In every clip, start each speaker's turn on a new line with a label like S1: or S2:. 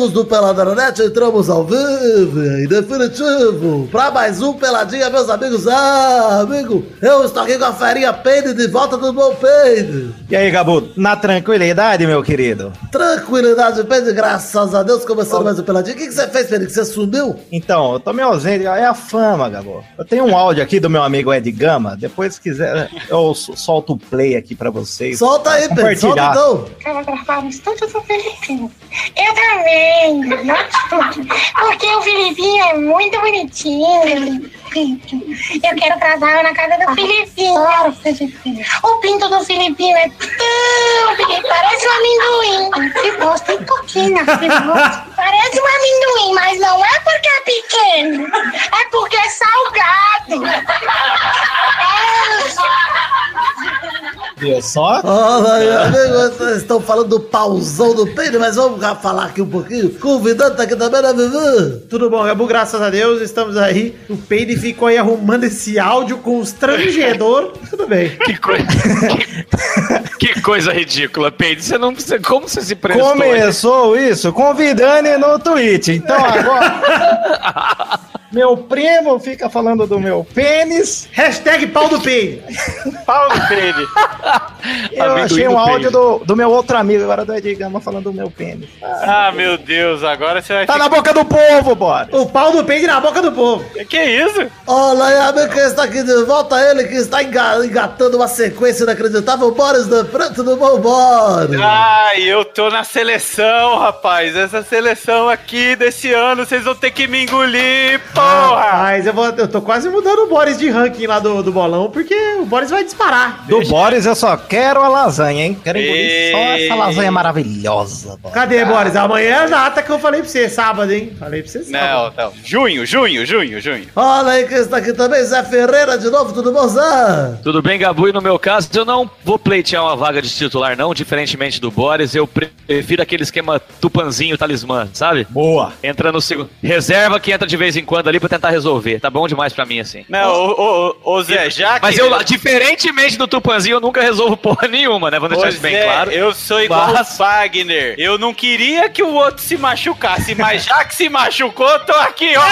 S1: amigos do Peladranet, entramos ao vivo e definitivo para mais um Peladinha, meus amigos. Ah, amigo, eu estou aqui com a ferinha Peide de volta do meu Peide.
S2: E aí, Gabu, na tranquilidade, meu querido?
S1: Tranquilidade, Peide, graças a Deus, começando mais um Peladinha. O que, que você fez, Peide, que você sumiu?
S2: Então, eu tô meio ausente, é a fama, Gabu. Eu tenho um áudio aqui do meu amigo Ed Gama, depois se quiser eu so- solto o play aqui pra vocês.
S1: Solta aí, Peide, solta então.
S3: Quero gravar no estúdio do Filipinho. Eu também, estúdio. Porque o Filipinho é muito bonitinho. Eu quero casar na casa do Filipinho. O pinto do Filipinho é tão pequeno, parece um amendoim. Se gosta, tem gosta. Parece um amendoim, mas não é porque é pequeno. É porque é salgado. É.
S2: Viu só?
S1: Vocês estão falando do pauzão do Peide, mas vamos falar aqui um pouquinho. Convidando tá aqui também, né, Vivi?
S4: Tudo bom, Gabu? Graças a Deus, estamos aí. O Peide ficou aí arrumando esse áudio com os trangedor. Tudo bem.
S5: Que coisa, que coisa ridícula, Peide. Você não precisa. Como você se prestou?
S2: Começou isso convidando no tweet. Então agora. Meu primo fica falando do meu pênis.
S4: Hashtag pau do Peide.
S5: Pau no Peide.
S2: Eu
S5: Amendoim
S2: achei
S5: do
S2: um áudio
S5: pênis.
S2: do, do meu outro amigo, agora do Ed Gama falando do meu pênis.
S5: Ah, meu Deus, agora você vai
S2: Tá na boca do povo, bora.
S4: O pau do Peide na boca do povo.
S5: Que, que é isso?
S1: Olha aí, amigo, quem está aqui de volta, ele que está enga- engatando uma sequência inacreditável, Boris da Preto do Bom Boris.
S5: Ai, eu tô na seleção, rapaz. Essa seleção aqui desse ano, vocês vão ter que me engolir, porra!
S4: Mas eu, vou, eu tô quase mudando o Boris de ranking lá do, do bolão, porque o Boris vai disparar.
S2: Do Boris eu só quero a lasanha, hein? Quero engolir só essa lasanha maravilhosa. Boris.
S4: Cadê, Boris? Amanhã é a data que eu falei pra você, sábado, hein? Falei pra você sábado.
S5: Não, não. Junho, junho, junho, junho.
S1: Olha aí quem está aqui também, Zé Ferreira de novo, tudo bom, Zé?
S6: Tudo bem, Gabu? E no meu caso, eu não vou pleitear uma vaga de titular, não, diferentemente do Boris. Eu prefiro aquele esquema tupanzinho talismã, sabe?
S2: Boa.
S6: Entra no segundo. Reserva que entra de vez em quando ali pra tentar resolver. Tá bom demais pra mim assim.
S5: Não, ô, ô, ô, Zé, já que.
S6: Mas eu, diferentemente do tupanzinho, eu nunca resolvo porra nenhuma, né? Vou deixar
S5: Ô,
S6: isso bem
S5: Zé,
S6: claro.
S5: Eu sou igual
S6: Mas-
S5: o Fagner. Eu não queria que o outro se machucasse, mas já que se machucou, tô aqui, ó.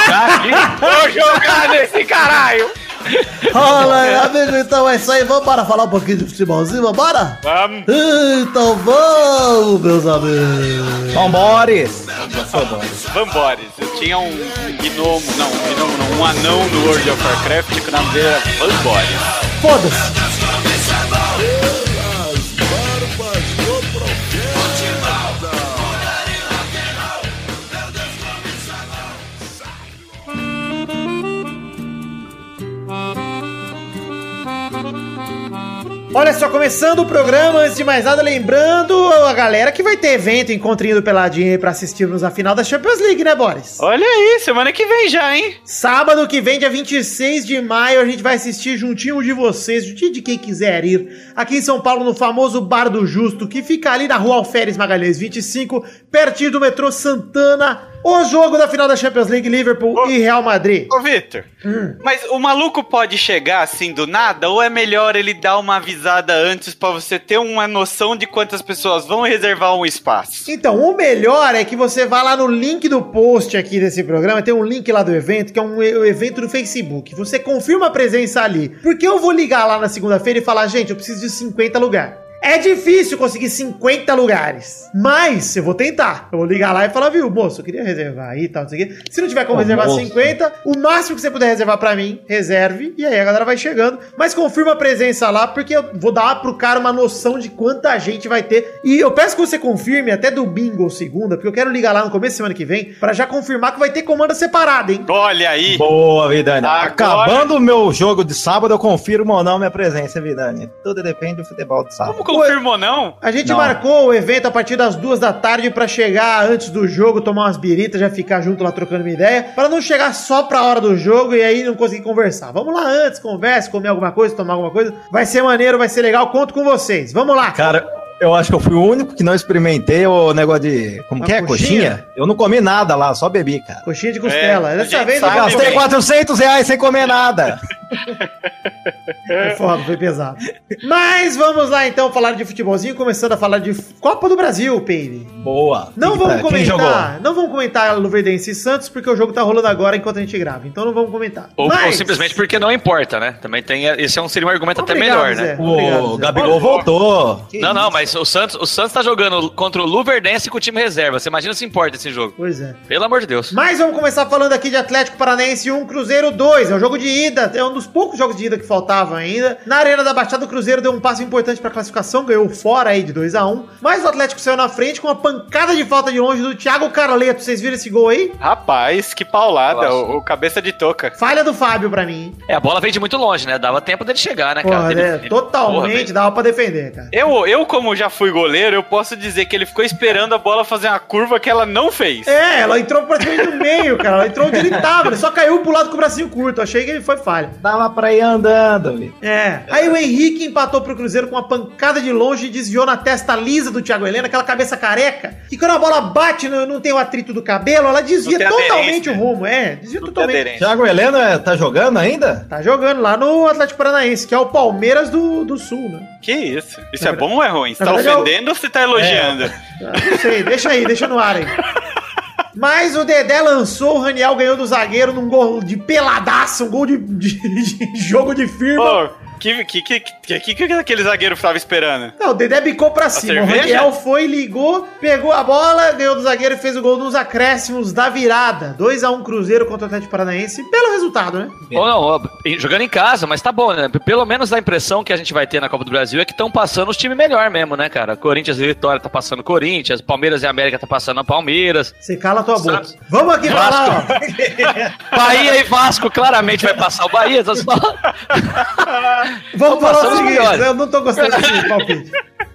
S5: Vou jogar nesse caralho.
S1: Olha amigo, então é isso aí, vamos para falar um pouquinho de futebolzinho, vambora?
S5: Vamos.
S1: Então vamos, meus amigos.
S2: Bom, Boris.
S5: Vambora. Eu tinha um, um gnomo, não, não, um anão no World of Warcraft que o nome dele era Vambora.
S4: Foda-se. Olha só, começando o programa, antes de mais nada, lembrando a galera que vai ter evento, encontrinho do Peladinho aí pra assistirmos a final da Champions League, né, Boris?
S5: Olha aí, semana que vem já, hein?
S4: Sábado que vem, dia 26 de maio, a gente vai assistir juntinho de vocês, juntinho de quem quiser ir, aqui em São Paulo, no famoso Bar do Justo, que fica ali na rua Alferes Magalhães 25, pertinho do metrô Santana. O jogo da final da Champions League, Liverpool e Real Madrid.
S5: Ô, Victor, mas o maluco pode chegar assim do nada ou é melhor ele dar uma avisada antes pra você ter uma noção de quantas pessoas vão reservar um espaço?
S4: Então, o melhor é que você vá lá no link do post aqui desse programa, tem um link lá do evento, que é um evento do Facebook. Você confirma a presença ali. Porque eu vou ligar lá na segunda-feira e falar, gente, eu preciso de 50 lugares. É difícil conseguir 50 lugares. Mas eu vou tentar. Eu vou ligar lá e falar, viu, moço, eu queria reservar aí e tal, não sei o quê. Se não tiver como
S2: Ô,
S4: reservar
S2: moço.
S4: 50, o máximo que você puder reservar pra mim, reserve. E aí a galera vai chegando. Mas confirma a presença lá, porque eu vou dar pro cara uma noção de quanta gente vai ter. E eu peço que você confirme até domingo ou segunda, porque eu quero ligar lá no começo da semana que vem, pra já confirmar que vai ter comanda separada, hein?
S5: Olha aí.
S2: Boa, Vidani.
S5: Agora-
S2: Acabando o meu jogo de sábado, eu confirmo ou não minha presença, Vidani. Tudo depende do futebol de sábado.
S5: Como confirmou não?
S4: A gente
S2: Não.
S4: marcou o evento a partir das duas da tarde pra chegar antes do jogo, tomar umas biritas, já ficar junto lá trocando uma ideia, pra não chegar só pra hora do jogo e aí não conseguir conversar. Vamos lá antes, converse, comer alguma coisa, tomar alguma coisa. Vai ser maneiro, vai ser legal, conto com vocês. Vamos lá.
S2: Cara, Eu acho que eu fui o único que não experimentei o negócio de. Como
S4: Uma
S2: que é?
S4: coxinha?
S2: Coxinha? Eu não comi nada lá, só bebi, cara.
S4: Coxinha de costela.
S5: É,
S4: Dessa vez eu
S2: Gastei
S5: velho.
S2: 400 reais sem comer nada.
S4: Foi foda, foi pesado. Mas vamos lá então falar de futebolzinho, começando a falar de Copa do Brasil, Peire.
S2: Boa.
S4: Não vamos
S2: jogou?
S4: comentar, não vamos comentar Luverdense e Santos, porque o jogo tá rolando agora enquanto a gente grava. Então não vamos comentar.
S6: Ou,
S4: Mas-
S6: ou simplesmente porque não importa, né? Também tem. Esse é um, seria um argumento até
S4: Obrigado,
S6: melhor,
S4: Zé.
S6: né?
S4: Obrigado,
S2: O
S4: Zé.
S2: Gabigol voltou.
S4: Que
S6: Não, não,
S4: isso?
S6: Mas o Santos, o Santos tá jogando contra o Luverdense com o time reserva. Você imagina se importa esse jogo.
S4: Pois é.
S6: Pelo amor de Deus.
S4: Mas vamos começar falando aqui de Atlético Paranaense 1, Cruzeiro 2. É o jogo de ida, é um dos poucos jogos de ida que faltavam ainda. Na Arena da Baixada, o Cruzeiro deu um passo importante pra classificação, ganhou fora aí de 2 a 1 Mas o Atlético saiu na frente com uma pancada de falta de longe do Thiago Carleto. Vocês viram esse gol aí?
S5: Rapaz, que paulada. O, o cabeça de toca.
S4: Falha do Fábio pra mim.
S6: É, a bola veio de muito longe, né? Dava tempo dele chegar, né, cara?
S4: Porra,
S6: ele-
S4: Totalmente
S6: Porra,
S4: dava pra defender, cara.
S5: Eu, eu, como já fui goleiro, eu posso dizer que ele ficou esperando a bola fazer uma curva que ela não fez.
S4: É, ela entrou praticamente no meio, cara. Ela entrou onde ele tava. Ele só caiu pro lado com o bracinho curto. Achei que ele foi falha.
S2: Dava pra ir andando, velho.
S4: É. Aí o Henrique empatou pro Cruzeiro com uma pancada de longe e desviou na testa lisa do Thiago Helena, aquela cabeça careca. E quando a bola bate, não, não tem o atrito do cabelo, ela desvia totalmente o rumo. É, desvia
S5: Não
S4: totalmente.
S2: Thiago Heleno é, tá jogando ainda?
S4: Tá jogando lá no Atlético Paranaense, que é o Palmeiras do, do Sul, né?
S5: Que isso? Isso
S4: Na
S5: é bom ou é ruim? Você
S4: na
S5: tá
S4: eu-
S5: ofendendo ou você tá elogiando?
S4: Ah, Não sei, deixa aí, deixa no ar aí. Mas o Dedé lançou, o Raniel ganhou do zagueiro num gol de peladaça, um gol de, de- de jogo de firma.
S5: Pô, que, que, que, que, que, que aquele zagueiro tava esperando?
S4: Não, o Dedé bicou pra cima. O? Raniel foi, ligou, pegou a bola, ganhou do zagueiro e fez o gol nos acréscimos da virada. 2x1 Cruzeiro contra o Atlético Paranaense, pelo resultado, né?
S6: Ou não, jogando em casa, mas tá bom, né? Pelo menos a impressão que a gente vai ter na Copa do Brasil é que estão passando os times melhor mesmo, né, cara? Corinthians e Vitória tá passando Corinthians, Palmeiras e América tá passando a Palmeiras.
S4: Você cala a tua boca.
S6: Santos.
S4: Vamos aqui falar, ó.
S6: Bahia e Vasco claramente vai passar o Bahia. tá só-
S4: Vamos falar o seguinte, eu não tô gostando desse palpite.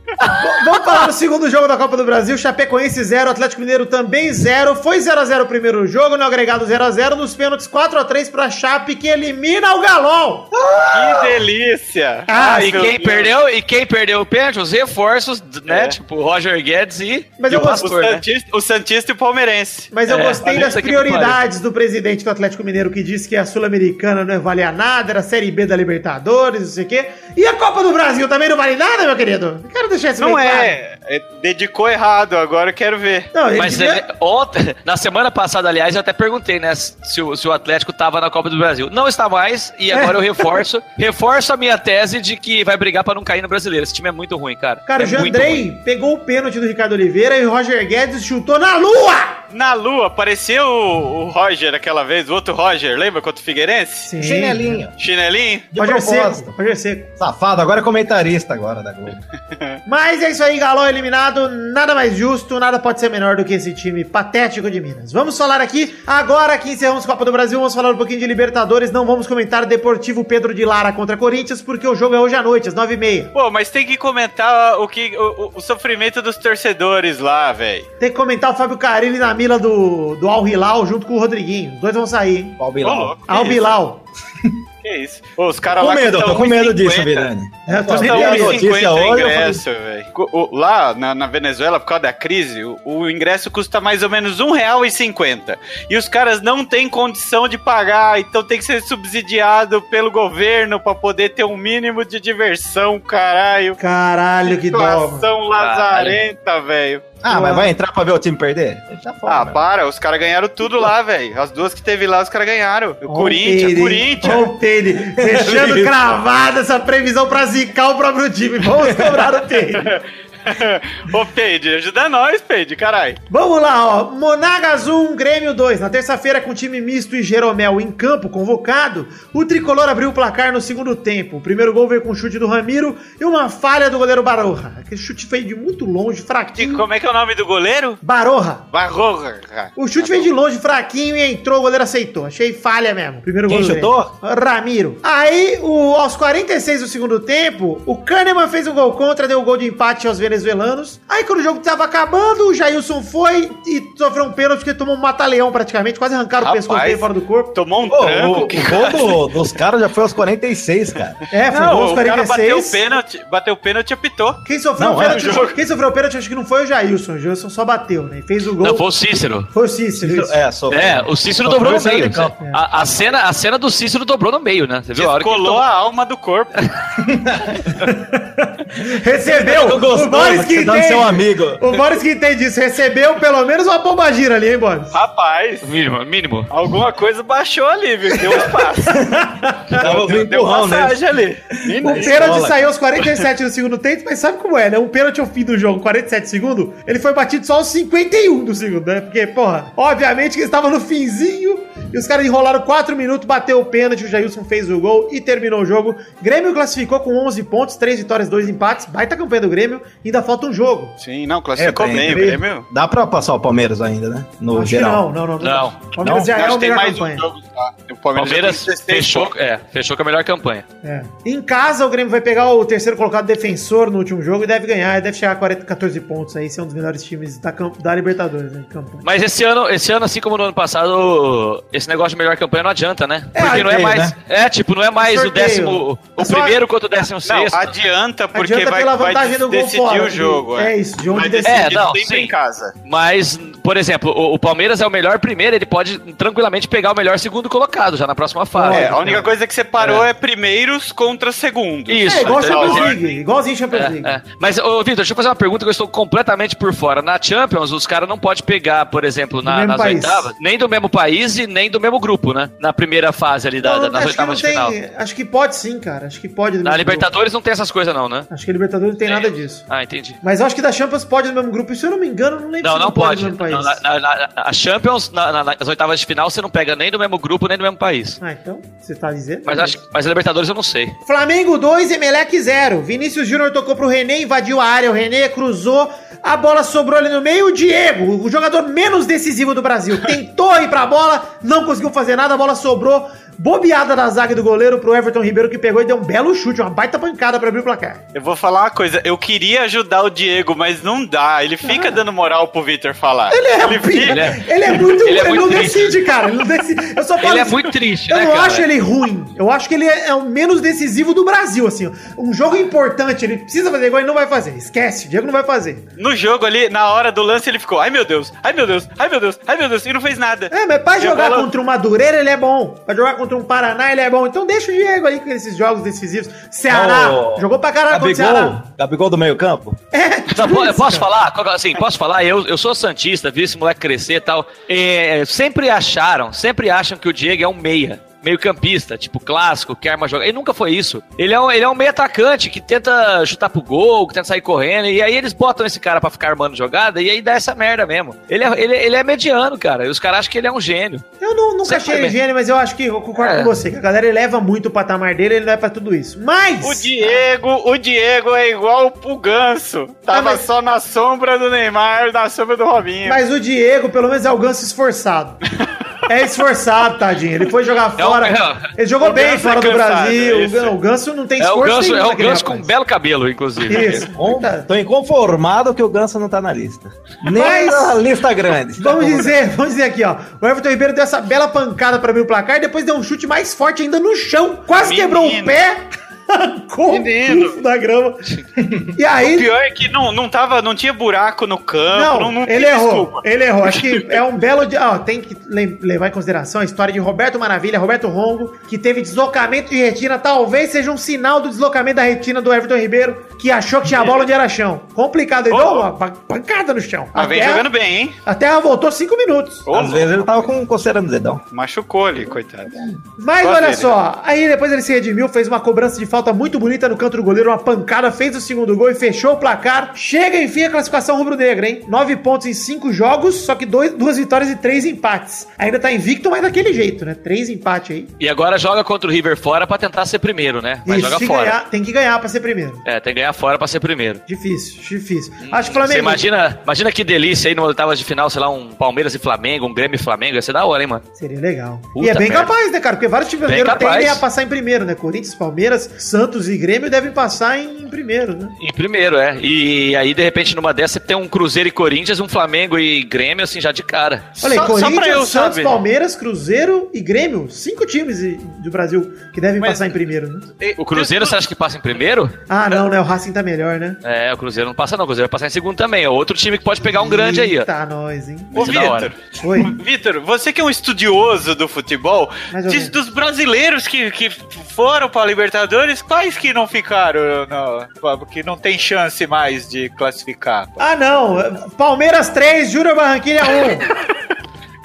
S4: Vamos falar do segundo jogo da Copa do Brasil. Chapecoense 0, Atlético Mineiro também 0. Foi 0x0 o primeiro jogo, no agregado 0x0. Nos pênaltis 4x3 pra Chape, que elimina o Galol.
S5: Que delícia!
S4: Ah,
S6: e
S5: meu
S6: quem
S5: Deus.
S6: perdeu, e quem perdeu o pênalti? Os reforços, né?
S5: É.
S6: Tipo, Roger Guedes e,
S4: Mas
S6: e
S4: eu
S6: o
S4: gosto-
S5: O
S6: Pastor, né?
S5: Santista, o Santista e o Palmeirense.
S4: Mas eu
S6: É,
S4: gostei das prioridades do presidente do Atlético Mineiro, que disse que a Sul-Americana não valia nada, era a Série B da Libertadores, não sei o quê. E a Copa do Brasil também não vale nada, meu querido? Eu Quero deixar isso
S5: Não
S4: bem claro.
S5: é, é, Dedicou errado, agora eu quero ver.
S4: Não, ele
S6: Mas
S4: devia-
S6: ele- ontem, na semana passada, aliás, eu até perguntei, né, se o, se o Atlético tava na Copa do Brasil. Não está mais, e agora eu reforço, reforço a minha tese de que vai brigar pra não cair no brasileiro. Esse time é muito ruim, cara.
S4: Cara,
S6: é
S4: o. Jandrei pegou o pênalti do Ricardo Oliveira e o Roger Guedes chutou na lua!
S5: Na lua, apareceu o, o Roger aquela vez, o outro Roger, lembra contra o Figueirense?
S4: Sim.
S2: Chinelinho.
S5: Chinelinho?
S2: De
S4: Roger
S2: propósito.
S4: Seco, Roger Seco.
S2: Safado, agora é comentarista agora da Globo.
S4: Mas é isso aí, Galol eliminado, nada mais justo, nada pode ser menor do que esse time patético de Minas. Vamos falar aqui, agora que encerramos Copa do Brasil, vamos falar um pouquinho de Libertadores, não vamos comentar Deportivo Pedro de Lara contra Corinthians, porque o jogo é hoje à noite, às nove e meia.
S5: Pô, mas tem que comentar o, que, o, o- sofrimento dos torcedores lá, velho.
S4: Tem que comentar o Fábio Carilli na mila do, do Al Hilal junto com o Rodriguinho. Os dois vão sair, hein?
S5: Ô,
S2: Bilal?
S5: que
S4: Al? Bilal.
S5: Que isso? Pô, os caras
S2: Com
S5: lá que
S2: medo, eu tô com medo
S5: 1,50.
S2: disso, Virani.
S4: É, tenho
S2: a
S4: medo.
S2: notícia
S5: 50
S2: hoje, eu
S5: ingresso, o- Lá na, na Venezuela, por causa da crise, o, o ingresso custa mais ou menos um real e cinquenta. E os caras não têm condição de pagar, então tem que ser subsidiado pelo governo pra poder ter um mínimo de diversão, caralho.
S4: Caralho, que dó.
S5: Situação lazarenta, velho.
S2: Ah, mas vai entrar pra ver o time perder? Tá fora,
S5: Ah,
S2: meu.
S5: para, os caras ganharam tudo lá, velho. As duas que teve lá, os caras ganharam. O
S4: Ó
S5: Corinthians,
S4: Peide,
S5: Corinthians.
S4: ó o Peide, fechando cravada essa previsão pra zicar o próprio time. Vamos cobrar o Peide.
S5: Ô, Peide, ajuda nós, Peide, caralho.
S4: Vamos lá, ó. Monagas 1, Grêmio 2. Na terça-feira, com time misto e Jeromel em campo convocado, o tricolor abriu o placar no segundo tempo. O primeiro gol veio com um chute do Ramiro e uma falha do goleiro Baroja. Aquele chute veio de muito longe,
S5: E
S4: fraquinho.
S5: como é que é o nome do goleiro?
S4: Baroja.
S5: Barroja.
S4: O chute veio de longe, fraquinho, e entrou, o goleiro aceitou. Achei falha mesmo. Primeiro
S2: Quem
S4: gol do
S2: chutou?
S4: Ramiro. Aí, o- aos 46 do segundo tempo, o Kahneman fez um gol contra, deu o gol de empate aos venezuelanos. Aí quando o jogo tava acabando, o Jailson foi e sofreu um pênalti porque tomou um mata-leão praticamente, quase arrancaram o
S5: Rapaz.
S4: pescoço dele fora do corpo.
S5: Tomou um
S2: Pô,
S5: tranco.
S2: o, o
S5: que
S2: gol do- dos caras já foi aos 46, cara.
S4: É, foi
S5: Não,
S4: aos
S5: o cara bateu o
S4: 46.
S5: pênalti, bateu o pênalti e apitou.
S4: Quem sofreu
S2: Não,
S4: o pênalti,
S5: o jogo.
S4: quem sofreu o pênalti acho que não foi o Jailson, o Jailson só bateu, né? E fez o gol.
S6: Não, foi o Cícero.
S4: Foi o Cícero. isso.
S2: É, só.
S6: É, o Cícero dobrou no
S2: o
S6: meio.
S2: Cícero.
S6: A, a cena, a cena do Cícero dobrou no meio, né? Você viu? A hora que ele
S5: Colou a alma do corpo.
S4: Recebeu! O Boris que entende.
S2: seu amigo.
S4: O Boris que entende isso, recebeu pelo menos uma pomba gira ali, hein, Boris?
S5: Rapaz,
S6: Mínimo, mínimo.
S5: alguma coisa baixou ali, viu? Deu um.
S2: Tava
S5: deu,
S2: um
S5: deu passagem ali.
S4: O
S2: Na
S4: pênalti saiu aos 47 do segundo tempo, mas sabe como é, né? Um pênalti ao fim do jogo, 47 segundos, ele foi batido só aos 51 do segundo, né? Porque, porra, obviamente que eles estavam no finzinho e os caras enrolaram 4 minutos, bateu o pênalti, o Jailson fez o gol e terminou o jogo. Grêmio classificou com 11 pontos, 3 vitórias, 2 empates, baita campanha do Grêmio, ainda falta um jogo.
S5: Sim, não, classificou
S2: É,
S5: bem, o. Grêmio.
S2: Dá pra passar o Palmeiras ainda, né? No
S4: Acho que
S2: geral.
S4: não, não, não.
S6: Não.
S4: O Palmeiras
S2: Não?
S4: já é
S5: tem
S4: melhor
S5: mais
S4: campanha.
S5: um jogo. O Palmeiras,
S6: Palmeiras
S5: tem 16
S6: fechou, é, fechou com a melhor campanha.
S4: É. Em casa, o Grêmio vai pegar o terceiro colocado defensor no último jogo e deve ganhar, deve chegar a 40, 14 pontos aí, ser um dos melhores times da, da Libertadores, né? Campanha.
S6: Mas esse ano, esse ano, assim como no ano passado, esse negócio de melhor campanha não adianta, né?
S4: É,
S6: Porque não é mais.
S2: né?
S6: É, tipo, não é mais o
S4: Sorteio.
S6: décimo. O
S4: É só-
S6: primeiro contra o décimo
S5: Não,
S6: sexto.
S5: adianta porque
S4: Adianta
S5: vai,
S4: pela
S5: vai
S4: vantagem do gol
S5: decidir
S4: fora,
S5: o jogo.
S4: é isso, de onde decide.
S5: decidir
S6: É, não,
S5: sempre
S6: sim.
S5: em casa.
S6: Mas, por exemplo, o, o Palmeiras é o melhor primeiro, ele pode tranquilamente pegar o melhor segundo colocado já na próxima fase.
S5: É, a única coisa que separou é, primeiros contra segundos.
S6: Isso.
S4: É, igual a
S6: então,
S4: Champions
S6: é-
S4: League, igualzinho Champions League.
S6: É, é. Mas, ô, Vitor, deixa eu fazer uma pergunta que eu estou completamente por fora. Na Champions, os caras não podem pegar, por exemplo, na- nas
S4: país.
S6: oitavas, nem do mesmo país e nem do mesmo grupo, né? Na primeira fase ali, da,
S4: Não,
S6: da- nas oitavas de final.
S4: tem, acho que pode sim, cara. Acho que pode.
S6: Na Libertadores não tem essas coisas, não, né?
S4: grupo. Acho que a Libertadores não tem nada disso.
S6: Ah, entendi.
S4: Mas eu acho que da Champions pode no mesmo grupo. E se eu não me engano, não lembro
S6: Não,
S4: se
S6: não pode.
S4: no mesmo país.
S6: Não, na, na- na- a Champions, na- na- nas oitavas de final, você não pega nem do mesmo grupo, nem do mesmo país.
S4: Ah, então, você tá dizendo?
S6: Mas, acho, mas Libertadores eu não sei.
S4: Flamengo 2, Emelec 0. Vinícius Júnior tocou pro René, invadiu a área. O René cruzou, a bola sobrou ali no meio. O Diego, o jogador menos decisivo do Brasil, tentou ir pra bola, não conseguiu fazer nada, a bola sobrou. Bobeada da zaga e do goleiro pro Everton Ribeiro que pegou e deu um belo chute, uma baita pancada pra abrir o placar.
S5: Eu vou falar uma coisa, eu queria ajudar o Diego, mas não dá. Ele fica dando moral pro Vitor falar.
S4: Ele é,
S5: Ele fica-
S4: ele é, ele é muito.
S6: ele
S4: Ele,
S6: é muito
S4: não
S6: triste.
S4: decide, cara. Ele não decide. Eu só falo
S6: Ele é muito triste,
S4: Eu
S6: né,
S4: não
S6: cara?
S4: acho ele ruim. Eu acho que ele é, é o menos decisivo do Brasil, assim. Um jogo importante, ele precisa fazer igual, ele não vai fazer. Esquece, o Diego não vai fazer.
S5: No jogo ali, na hora do lance, ele ficou, ai meu Deus, ai meu Deus, ai meu Deus, ai meu Deus, e não fez nada.
S4: É, mas pra
S5: E
S4: jogar
S5: bola-
S4: contra um Madureira, ele é bom. Pra jogar contra um Paraná, ele é bom. Então deixa o Diego aí com esses jogos decisivos. Ceará,
S2: Ô,
S4: jogou pra caralho contra o Ceará.
S2: Gabigol, do meio campo?
S4: É,
S6: Não, eu posso falar? Qual- Assim, posso falar? Eu, eu sou santista, vi esse moleque crescer e tal. É, sempre acharam, sempre acham que o Diego é um meia. Meio campista, tipo clássico, que arma joga. Ele nunca foi isso. Ele é um, ele é um meio atacante que tenta chutar pro gol, que tenta sair correndo. E aí eles botam esse cara pra ficar armando jogada e aí dá essa merda mesmo. Ele é, ele, ele é mediano, cara. E os caras acham que ele é um gênio.
S4: Eu não, nunca
S6: Você
S4: achei ele gênio, mas eu acho que eu concordo
S6: É.
S4: com você, que a galera eleva muito o patamar dele, ele não é pra tudo isso. Mas.
S5: O Diego, o Diego é igual o Ganso. Tava
S4: Ah, mas-
S5: só na sombra do Neymar, na sombra do Robinho.
S4: Mas o Diego, pelo menos, é o ganso esforçado. É esforçado, tadinho. Ele foi jogar
S6: É o-
S4: fora.
S6: é-
S4: Ele jogou
S5: o
S4: bem fora
S5: é
S4: do Brasil.
S5: é
S4: O
S5: isso.
S4: O ganso não tem
S6: É o
S4: esforço
S6: ganso,
S4: nenhum
S6: é o ganso com
S4: rapaz.
S6: belo cabelo, inclusive.
S4: Isso.
S2: Tô inconformado que o Ganso não tá na lista. Nem
S4: Mas-
S2: na lista grande.
S4: Vamos dizer, vamos dizer aqui, ó. O Everton Ribeiro deu essa bela pancada pra abrir o placar, depois deu um chute mais forte ainda no chão. Quase
S5: Menino.
S4: quebrou o pé. Com
S5: Menino.
S4: o da grama. E
S5: O
S4: aí.
S5: pior é que não, não, tava, não tinha buraco no campo,
S4: Não,
S5: não, não
S4: ele errou.
S5: desculpa.
S4: Ele errou. Acho que é um belo dia. Ó, tem que levar em consideração a história de Roberto Maravilha, Roberto Rongo, que teve deslocamento de retina. Talvez seja um sinal do deslocamento da retina do Everton Ribeiro, que achou que tinha a bola onde era chão. Complicado. Ele
S5: Ô.
S4: deu uma pa- pancada no chão.
S5: Mas vem jogando bem, hein?
S4: A terra voltou cinco minutos.
S5: Ô,
S2: Às vezes ele tava com coceira no dedão.
S5: Machucou ali, coitado.
S4: Mas olha
S5: dele.
S4: só, aí depois ele se redimiu, fez uma cobrança de falta muito bonita no canto do goleiro, uma pancada, fez o segundo gol e fechou o placar. Chega enfim a classificação rubro-negra, hein? Nove pontos em cinco jogos, só que dois, duas vitórias e três empates. Ainda tá invicto, mas daquele jeito, né? Três empates aí.
S6: E agora joga contra o River fora pra tentar ser primeiro, né? Mas
S4: Isso,
S6: joga
S4: se
S6: fora.
S4: ganhar, tem que ganhar pra ser primeiro.
S6: É, tem que ganhar fora pra ser primeiro.
S4: Difícil, difícil. Acho que o
S6: Você
S4: Flamengo.
S6: imagina, imagina que delícia aí no oitavas de final, sei lá, um Palmeiras e Flamengo, um Grêmio e Flamengo, ia ser da hora, hein, mano?
S4: Seria legal.
S6: Puta
S4: e é bem
S6: merda.
S4: capaz, né, cara? Porque vários times tendem a passar em primeiro, né? Corinthians, Palmeiras, Santos e Grêmio devem passar em primeiro, né?
S6: Em primeiro, é. E aí, de repente, numa dessa, você tem um Cruzeiro e Corinthians, um Flamengo e Grêmio, assim, já de cara.
S4: Olha aí,
S5: Só- só pra
S4: Corinthians,
S5: eu
S4: Santos,
S5: saber.
S4: Palmeiras, Cruzeiro e Grêmio. Cinco times do Brasil que devem
S5: Mas-
S4: passar em primeiro, né?
S6: O Cruzeiro, você acha que passa em primeiro?
S4: Ah, não, né? O Racing tá melhor, né?
S6: É, o Cruzeiro não passa não, o Cruzeiro vai passar em segundo também. É outro time que pode pegar um grande aí, ó.
S4: Tá, nós, hein?
S5: Ô,
S6: é hora.
S5: Vitor.
S4: Oi.
S5: Vitor, você que é um estudioso do futebol, diz
S4: menos.
S5: dos brasileiros que, que foram pra Libertadores, quais que não ficaram, no, que não tem chance mais de classificar?
S4: Ah, não. Palmeiras 3, Júnior Barranquilha 1.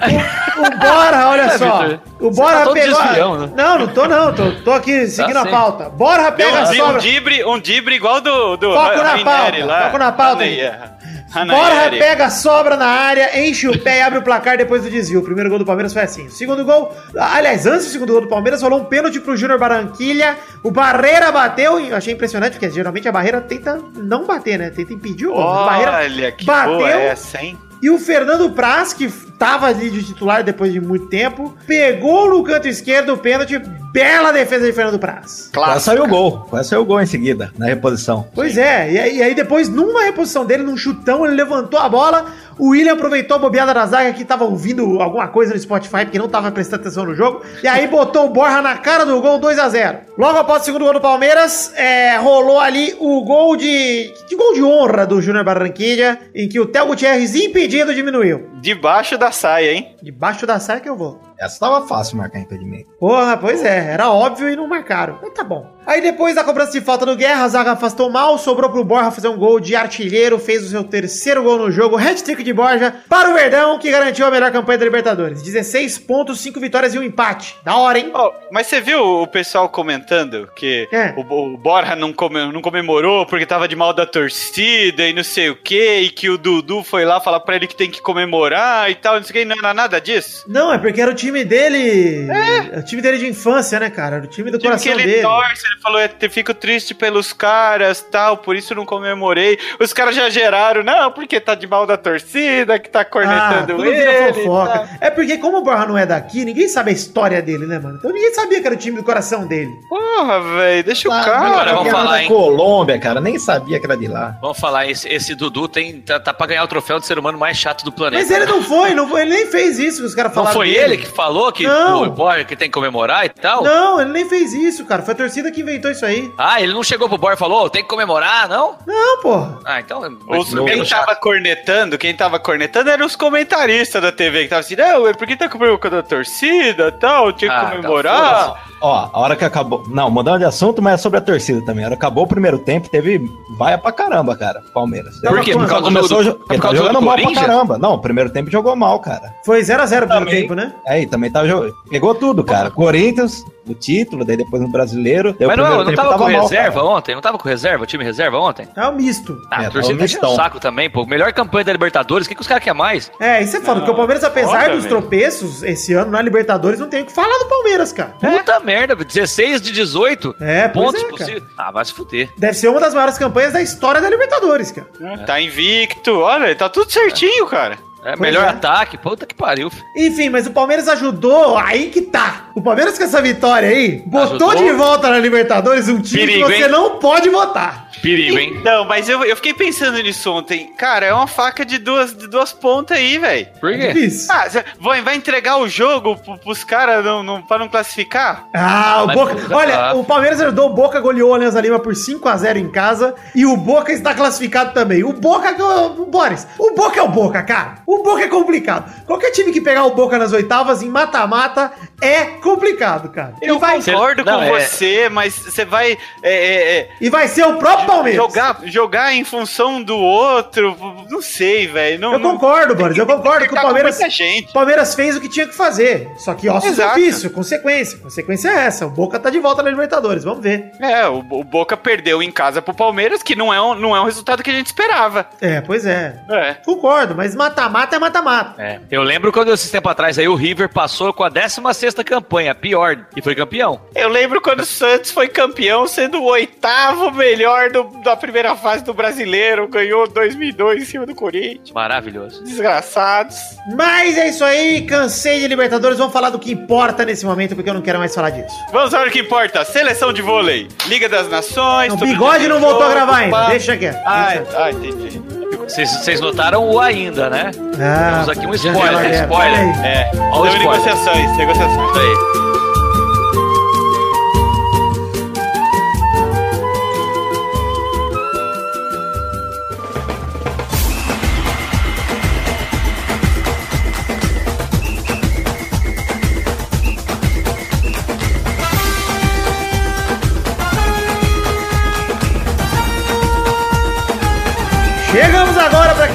S4: O, o Bora, olha
S6: É,
S4: só.
S6: Vitor,
S4: O Bora
S6: tá
S4: pegou.
S6: desvião, né?
S4: Não, não tô não. Tô, tô aqui seguindo a
S6: sim.
S4: pauta. Bora
S5: Deu
S4: pega a
S5: um, di- um
S4: sobra.
S5: dibre, um dibre igual do, do
S4: Foco na
S5: Ranieri
S4: pauta,
S5: lá.
S4: foco na pauta aí.
S5: Ranieri.
S4: Bora
S5: Ranieri.
S4: pega a sobra na área, enche o pé e abre o placar depois do desvio. O primeiro gol do Palmeiras foi assim. O segundo gol, aliás, antes do segundo gol do Palmeiras, rolou um pênalti pro Júnior Barranquilha. O Barreira bateu, e eu achei impressionante, porque geralmente a Barreira tenta não bater, né? Tenta impedir o gol. O Barreira
S5: Olha que
S4: bateu.
S5: boa essa, hein?
S4: E o Fernando Praz, que tava ali de titular depois de muito tempo, pegou no canto esquerdo o pênalti. Bela defesa de Fernando Praz.
S2: Quase saiu o gol. Quase saiu o gol em seguida, na reposição.
S4: Pois é, e e aí depois, numa reposição dele, num chutão, ele levantou a bola. O William aproveitou a bobeada da zaga que tava ouvindo alguma coisa no Spotify, porque não tava prestando atenção no jogo. E aí botou o Borja na cara do gol 2 a 0 Logo após o segundo gol do Palmeiras, é, rolou ali o gol de. de gol de honra do Júnior Barranquilla, em que o Theo Gutierrez, impedido, diminuiu.
S5: Debaixo da saia, hein?
S4: Debaixo da saia que eu vou.
S2: Essa tava fácil marcar impedimento.
S4: Porra, pois é, era óbvio e não marcaram. Mas tá bom. Aí depois da cobrança de falta do Guerra, a zaga afastou mal, sobrou pro Borja fazer um gol de artilheiro, fez o seu terceiro gol no jogo, hat-trick de Borja para o Verdão, que garantiu a melhor campanha da Libertadores. 16 pontos, 5 vitórias e um empate. Da hora, hein?
S5: Oh, mas você viu o pessoal comentando que
S4: É.
S5: o, o Borja não, come- não comemorou porque tava de mal da torcida e não sei o que, e que o Dudu foi lá falar pra ele que tem que comemorar e tal, não sei o que, não era nada disso?
S4: Não, é porque era o time dele. É. O time dele de infância, né, cara? Era o time do
S5: O time que
S4: coração
S5: ele
S4: dele.
S5: torce, ele falou, eu fico triste pelos caras, tal, por isso não comemorei. Os caras já geraram, não, porque tá de mal da torcida, que tá
S4: Ah,
S5: cornetando
S4: tudo vira
S5: ele. tá.
S4: fofoca.
S5: tal.
S4: É porque, como o Borja não é daqui, ninguém sabe a história dele, né, mano? Então ninguém sabia que era o time do coração dele.
S5: Porra, velho, deixa o
S2: Ah,
S5: cara.
S6: agora vamos falar,
S2: da
S6: hein?
S2: Colômbia, cara. Nem sabia que era de lá.
S6: Vamos falar, esse, esse Dudu tem, tá, tá pra ganhar o troféu de ser humano mais chato do planeta.
S4: Mas ele não foi, não foi, ele nem fez isso que os caras
S6: Não
S4: falaram.
S6: foi
S4: dele.
S6: ele que falou que
S4: Não.
S6: o Borja que tem que comemorar e tal?
S4: Não, ele nem fez isso, cara. Foi a torcida que inventou isso aí.
S6: Ah, ele não chegou pro Borja e falou, "Ô, tem que comemorar, não?
S4: Não, porra.
S6: Ah, então... é
S5: Os, quem
S6: chato.
S5: tava cornetando, quem tava cornetando eram os comentaristas da TV, que tava assim, não, é porque tá com a torcida e tal, tinha que
S6: Ah, tá,
S5: comemorar.
S2: Ó, a hora que acabou. Não, mudando de assunto, mas é sobre a torcida também. A hora que acabou o primeiro tempo, teve vaia pra caramba, cara. Palmeiras.
S4: Por quê?
S2: Porque
S4: Por causa
S6: do-
S2: começou,
S6: do-
S2: jo-
S6: por
S2: ele tá
S6: causa do
S2: jogando mal pra caramba. Não, o primeiro tempo jogou mal, cara.
S4: Foi 0x0 no primeiro tempo, né?
S2: Aí, também tava jogando. Pegou tudo, cara. Corinthians, o título, daí depois no brasileiro.
S6: Mas não, não
S2: tempo
S6: tava, com
S2: mal,
S6: reserva
S2: cara.
S6: ontem? Não tava com reserva, o time reserva ontem?
S4: É o misto.
S6: Ah,
S2: É,
S6: a
S2: tava
S6: torcida tá
S2: mistão.
S6: saco também, pô. Melhor campanha da Libertadores, o que, que os caras querem mais?
S4: É, isso é foda, porque o Palmeiras, apesar
S5: foda,
S4: dos
S5: velho.
S4: tropeços esse ano na Libertadores, não tem o que falar do Palmeiras, cara.
S6: Puta merda, 16 de 18
S4: É,
S6: pontos
S4: é,
S6: possíveis. Ah, vai se fuder.
S4: Deve ser uma das maiores campanhas da história da Libertadores, cara.
S5: Tá invicto, olha, tá tudo certinho, cara.
S6: É,
S4: Pois
S6: melhor
S4: é.
S6: ataque, puta que pariu. filho.
S4: Enfim, mas o Palmeiras ajudou, aí que tá. O Palmeiras com essa vitória aí, botou
S6: Ajudou.
S4: de volta na Libertadores um time
S6: Perigo,
S4: que você
S6: hein?
S4: não pode votar.
S6: Perigo, hein?
S5: Não, mas eu, eu fiquei pensando nisso ontem. Cara, é uma faca de duas, de duas pontas aí, velho.
S6: Por quê?
S4: Difícil.
S5: Ah, cê vai, vai entregar o jogo pro- pros caras não, não, pra não classificar?
S4: Ah, o
S6: Mas-
S4: Boca. Olha,
S6: Ah.
S4: o Palmeiras ajudou, o Boca goleou o Alianza Lima por 5x0 em casa e o Boca está classificado também. O Boca, o Boris, o Boca é o Boca, cara. O Boca é complicado. Qualquer time que pegar o Boca nas oitavas em mata-mata é complicado, cara. E
S5: Eu
S4: vai,
S5: concordo
S6: Não,
S5: com
S6: é-
S5: você, mas você vai é, é, é,
S4: e vai ser o próprio Palmeiras.
S5: jogar, jogar em função do outro. Não sei, velho. Não,
S4: Eu
S5: não-
S4: concordo, Boris. Eu concordo que o
S5: Tá com
S4: Palmeiras.
S5: gente.
S4: O Palmeiras fez o que tinha que fazer. Só que ossos
S5: Exato.
S4: ofício, consequência. Consequência é essa. O Boca tá de volta na Libertadores. Vamos ver.
S5: É, o, o Boca perdeu em casa pro Palmeiras, que não é, um, não é um resultado que a gente esperava.
S4: É, pois é.
S5: É.
S4: Concordo, mas mata-mata é mata-mata.
S6: É. Eu lembro quando esses tempo atrás aí o River passou com a 16 sexta campanha, pior, e foi campeão.
S5: Eu lembro quando o Santos foi campeão, sendo o oitavo melhor do- da primeira fase do brasileiro, ganhou 2002 em cima do Corinthians.
S6: Maravilhoso.
S5: Desgraçados.
S4: Mas é isso aí, cansei de Libertadores. Vamos falar do que importa nesse momento, porque eu não quero mais falar disso.
S5: Vamos ao que importa. Seleção de vôlei. Liga das Nações.
S4: O bigode não voltou a gravar ainda. Deixa quieto.
S5: Ah,
S4: Deixa.
S5: ah, entendi.
S6: Vocês notaram o ainda, né?
S4: Ah,
S6: Temos aqui um spoiler,
S4: era,
S6: spoiler.
S5: É,
S6: Olha o
S5: deu
S6: spoiler.
S5: negociações, negociações.
S6: Aí.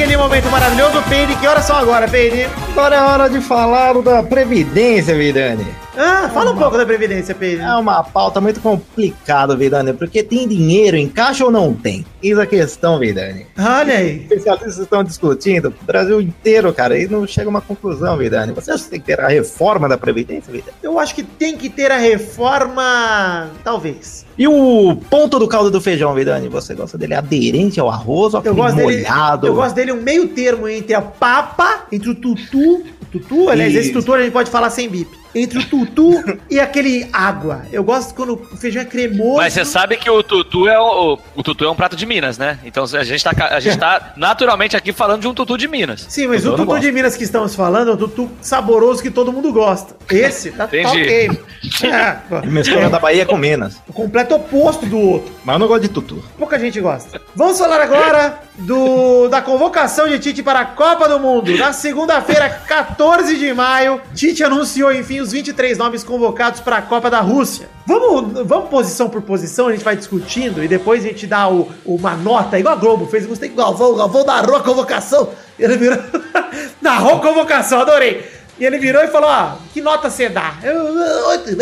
S4: Aquele momento maravilhoso. Peide, que horas são agora, Peide?
S2: Agora é hora de falar da Previdência, Vidani.
S4: Ah, fala um pouco da Previdência, Peide.
S2: É uma pauta muito complicada, Vidani, porque tem dinheiro em caixa ou não tem? Eis a questão, Vidani.
S4: Olha aí.
S2: Especialistas estão discutindo, o Brasil inteiro, cara, e não chega a uma conclusão, Vidani. Você acha que tem que ter a reforma da Previdência, Vidani?
S4: Eu acho que tem que ter a reforma. Talvez.
S2: E o ponto do caldo do feijão, Vidani? Você gosta dele aderente ao arroz ou
S4: Eu gosto dele.
S2: molhado?
S4: Eu gosto dele um meio termo entre a papa, entre o tutu. Tutu, aliás, esse tutu a gente pode falar sem bip. Entre o tutu e aquele água. Eu gosto quando o feijão é cremoso.
S6: Mas você sabe que o tutu é o, o tutu é um prato de Minas, né? Então a gente tá, a gente tá naturalmente aqui falando de um tutu de Minas.
S4: Sim, mas
S2: Eu
S4: o tutu de Minas que estamos falando é um tutu saboroso que todo mundo gosta. Esse tá, tá ok. É.
S2: Mistura da Bahia com Minas.
S4: o completo oposto do outro.
S2: Mas eu não gosto de tutu.
S4: Pouca gente gosta. Vamos falar agora do, da convocação de Tite para a Copa do Mundo. Na segunda-feira, 14 de maio, Tite anunciou, enfim, os 23 nomes convocados para a Copa da Rússia. Vamos, vamos posição por posição, a gente vai discutindo e depois a gente dá o, uma nota, igual a Globo fez. Gostei o Galvão, o Galvão narrou a convocação. Ele virou. narrou a convocação, adorei. E ele virou e falou: ó, que nota você dá? Oito.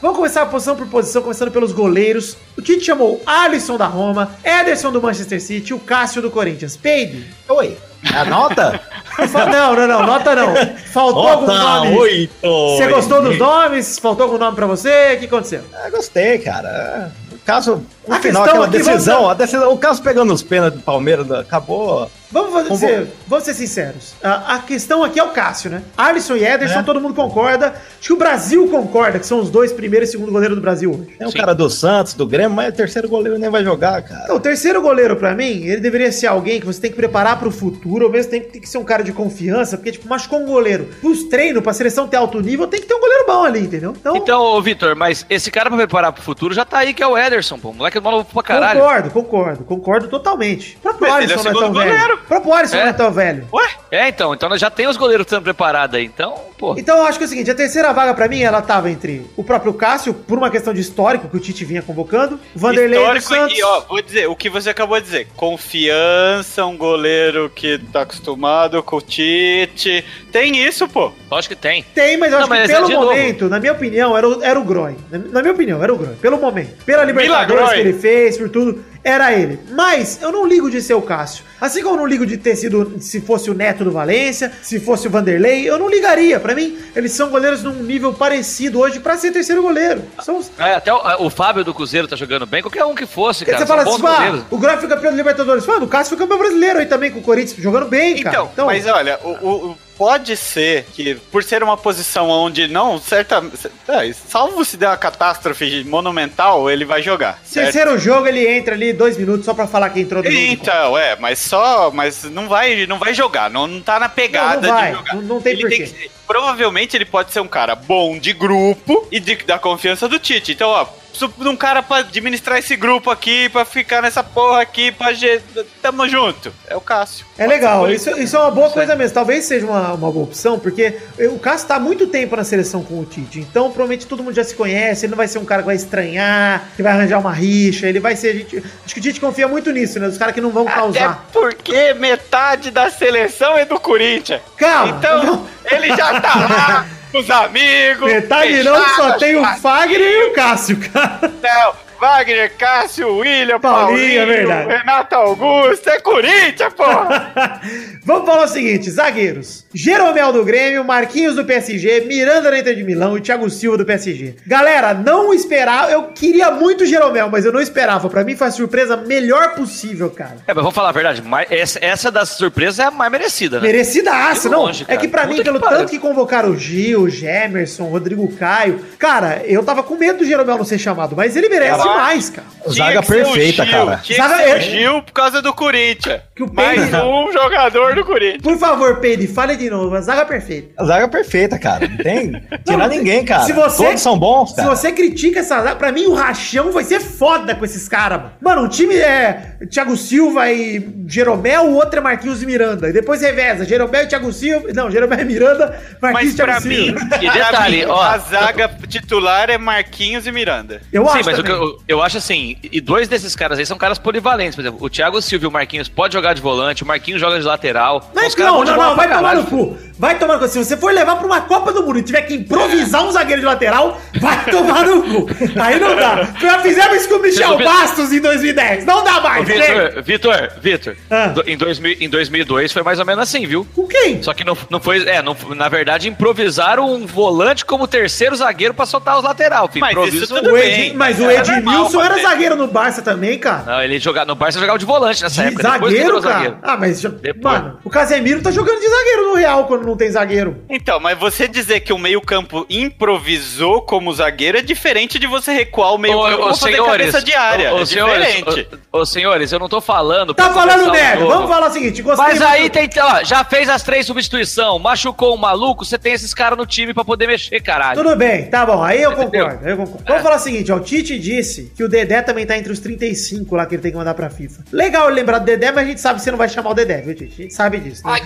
S4: Vamos começar posição por posição, começando pelos goleiros. O Tite chamou Alisson da Roma, Ederson do Manchester City, o Cássio do Corinthians. Peide.
S2: Oi, a nota?
S4: Não, não, não, nota não. Faltou algum nome? Você gostou dos nomes? Faltou algum nome pra você? O que aconteceu?
S2: Ah, gostei, cara. O caso, no
S4: A
S2: final, aquela decisão,
S4: vamos-
S2: a decisão, o caso pegando os pênaltis do Palmeiras, acabou.
S4: Vamos, ser, vamos ser sinceros. A, a questão aqui é o Cássio, né? Alisson e Ederson,
S2: É.
S4: todo mundo concorda. Acho que o Brasil concorda, que são os dois primeiros e segundo goleiro do Brasil hoje.
S2: Tem o
S6: Sim.
S2: cara do Santos, do Grêmio, mas o terceiro goleiro nem vai jogar, cara.
S4: Então, o terceiro goleiro, pra mim, ele deveria ser alguém que você tem que preparar pro futuro, ao mesmo tempo tem que ser um cara de confiança, porque, tipo, machucou um goleiro. Pros treinos, pra seleção ter alto nível, tem que ter um goleiro bom ali, entendeu? Então,
S6: Então, ô Vitor, mas esse cara pra preparar pro futuro já tá aí, que é o Ederson, pô. O moleque é maluco pra caralho.
S4: concordo, concordo, concordo totalmente. O próprio
S5: Mas ele é
S4: Alisson
S5: o
S4: não é tão
S5: segundo
S4: velho.
S5: Goleiro.
S4: O próprio Alisson
S6: É.
S4: não é tão velho.
S5: Ué?
S6: É, então, então nós já tem os goleiros sendo preparados aí. Então, pô.
S4: Então eu acho que é o seguinte, a terceira vaga pra mim, ela tava entre o próprio Cássio, por uma questão de histórico que o Tite vinha convocando, o Vanderlei
S5: Histórico
S4: Santos.
S5: e, ó, vou dizer, o que você acabou de dizer. Confiança, um goleiro que tá acostumado com o Tite. Tem isso, pô.
S6: Lógico que tem.
S4: Tem, mas eu
S6: Não,
S4: acho que
S6: mas é
S4: pelo
S6: de novo.
S4: momento, na minha opinião, era o, era o Groy. Na, na minha opinião, era o Groy. Pelo momento. Pela Libertadores que ele fez, por tudo, era ele. Mas eu não ligo de ser o Cássio. Assim como eu não ligo de ter sido, se fosse o Neto do Valência, se fosse o Vanderlei, eu não ligaria. Pra mim, eles são goleiros num nível parecido hoje pra ser terceiro goleiro. São os...
S6: É, até o, o Fábio do Cruzeiro tá jogando bem, qualquer um que fosse, cara.
S4: você fala assim, ah, o Groy foi campeão da Libertadores. Mano, o Cássio foi campeão brasileiro aí também com o Corinthians, jogando bem, cara.
S5: Então, mas olha, o, o- o- pode ser que, por ser uma posição onde não, certa. é, salvo se der uma catástrofe monumental, ele vai jogar. certo?
S4: Terceiro jogo, ele entra ali dois minutos só pra falar que entrou jogo.
S5: Então, é, mas só. Mas não vai, não vai jogar, não, não tá na pegada
S4: Não, não vai,
S5: de jogar.
S4: não- não tem
S5: Ele
S4: porquê.
S5: que ser- provavelmente ele pode ser um cara bom de grupo e de, da confiança do Tite. Então, ó, preciso de um cara pra administrar esse grupo aqui, pra ficar nessa porra aqui, pra. ge- Tamo junto. É o Cássio.
S4: É
S5: Pode
S4: legal, isso, isso é uma boa coisa mesmo. Talvez seja uma, uma boa opção, porque o Cássio tá há muito tempo na seleção com o Tite. Então, provavelmente todo mundo já se conhece. Ele não vai ser um cara que vai estranhar, que vai arranjar uma rixa. Ele vai ser. a gente- acho que o Tite confia muito nisso, né? Os caras que não vão
S5: Até
S4: causar.
S5: porque metade da seleção é do Corinthians.
S4: Calma!
S5: Então, ele já tá lá os amigos.
S4: Metade não, só tem o. Fagner e o Cássio, cara.
S5: Não, Wagner, Cássio, William,
S4: Paulinho,
S5: Paulinho,
S4: é verdade.
S5: Renato Augusto, é Corinthians, porra!
S4: Vamos falar o seguinte: zagueiros. Jeromel do Grêmio, Marquinhos do PSG, Miranda da Inter de Milão e Thiago Silva do PSG. Galera, não esperava. Eu queria muito o Jeromel, mas eu não esperava. Pra mim foi a surpresa melhor possível, cara.
S6: É, mas vamos falar a verdade, essa, essa das surpresas é a mais merecida, né?
S4: Merecida aço,
S6: De
S4: não.
S6: longe,
S4: é que pra
S6: Puta
S4: mim,
S6: que
S4: pelo tanto que convocaram o Gil, Gemerson, Rodrigo Caio, cara, eu tava com medo do Jeromel não ser chamado, mas ele merece. Demais, cara.
S2: Zaga perfeita,
S5: Gil,
S2: cara.
S5: Tinha
S4: Zaga-
S5: que ser
S4: eu-
S5: o Gil por causa do Corinthians.
S4: Que o
S5: Mais
S4: Peide-
S5: um jogador do Corinthians.
S4: Por favor, Peide, fale de novo. A zaga perfeita.
S2: A zaga perfeita, cara. Não tem tirar ninguém, cara.
S4: Se você-
S2: Todos são bons,
S4: Se
S2: cara.
S4: você critica essa zaga, pra mim o rachão vai ser foda com esses caras, mano. Mano, um time é Thiago Silva e Jeromel, o outro é Marquinhos e Miranda. E depois reveza, Jeromel e Thiago Silva. Não, Jeromel e Miranda, Marquinhos
S5: Mas
S4: e Thiago
S5: pra mim,
S4: Silva.
S6: E
S5: pra
S6: detalhe,
S5: mim,
S6: ó.
S5: a zaga titular é Marquinhos e Miranda.
S4: Eu
S6: Sim,
S4: acho
S6: mas o que
S4: também.
S6: eu, eu acho assim, e dois desses caras aí são caras polivalentes, por exemplo, o Thiago Silva e o Marquinhos pode jogar de volante, o Marquinhos joga de lateral.
S4: Mas
S6: os
S4: não, não, não, vai tomar no cu. Vai tomar no cu. Se você for levar pra uma Copa do Mundo e tiver que improvisar um zagueiro de lateral, vai tomar no cu. Aí não dá. Já fizemos isso com o Michel
S6: não-
S4: Bastos em 2010. Não dá mais.
S6: Vitor, Vitor, Vitor,
S4: Ah.
S6: em, 2000, em 2002 foi mais ou menos assim, viu?
S4: Com quem?
S6: Só que não, não foi, é, não, na verdade improvisaram um volante como terceiro zagueiro pra soltar os lateral, filho.
S5: Mas
S6: Improviso
S5: isso tudo
S4: O
S5: bem.
S4: Edi- mas o
S5: Era normal
S4: Edmilson era
S5: fazer.
S4: zagueiro no Barça também, cara.
S6: Não, ele jogava, no Barça jogava de volante nessa
S4: De
S6: época,
S4: zagueiro,
S6: virou
S4: cara?
S6: zagueiro.
S4: Ah, mas. já-. Mano, o Casemiro tá jogando de zagueiro no Real quando não tem zagueiro.
S5: Então, mas você dizer que o meio-campo improvisou como zagueiro é diferente de você recuar o meio-campo pra fazer cabeça de área.
S6: ô,
S5: é
S6: senhores,
S5: diferente.
S6: ô, ô, senhores, eu não tô falando.
S4: Tá falando
S6: o
S4: merda. Vamos falar o seguinte: gostei
S6: Mas
S4: muito-
S6: aí tem, ó, já fez as três substituições, machucou um maluco, você tem esses caras no time pra poder mexer, caralho.
S4: Tudo bem, tá bom, aí eu
S6: Entendeu?
S4: concordo, eu concordo. Vamos
S6: É.
S4: falar o seguinte, ó, o Tite disse que o Dedé também tá entre os 35 lá que ele tem que mandar pra FIFA. Legal lembrar do Dedé, mas a gente sabe que você não vai chamar o Dedé, viu, Tite? A gente sabe disso, né?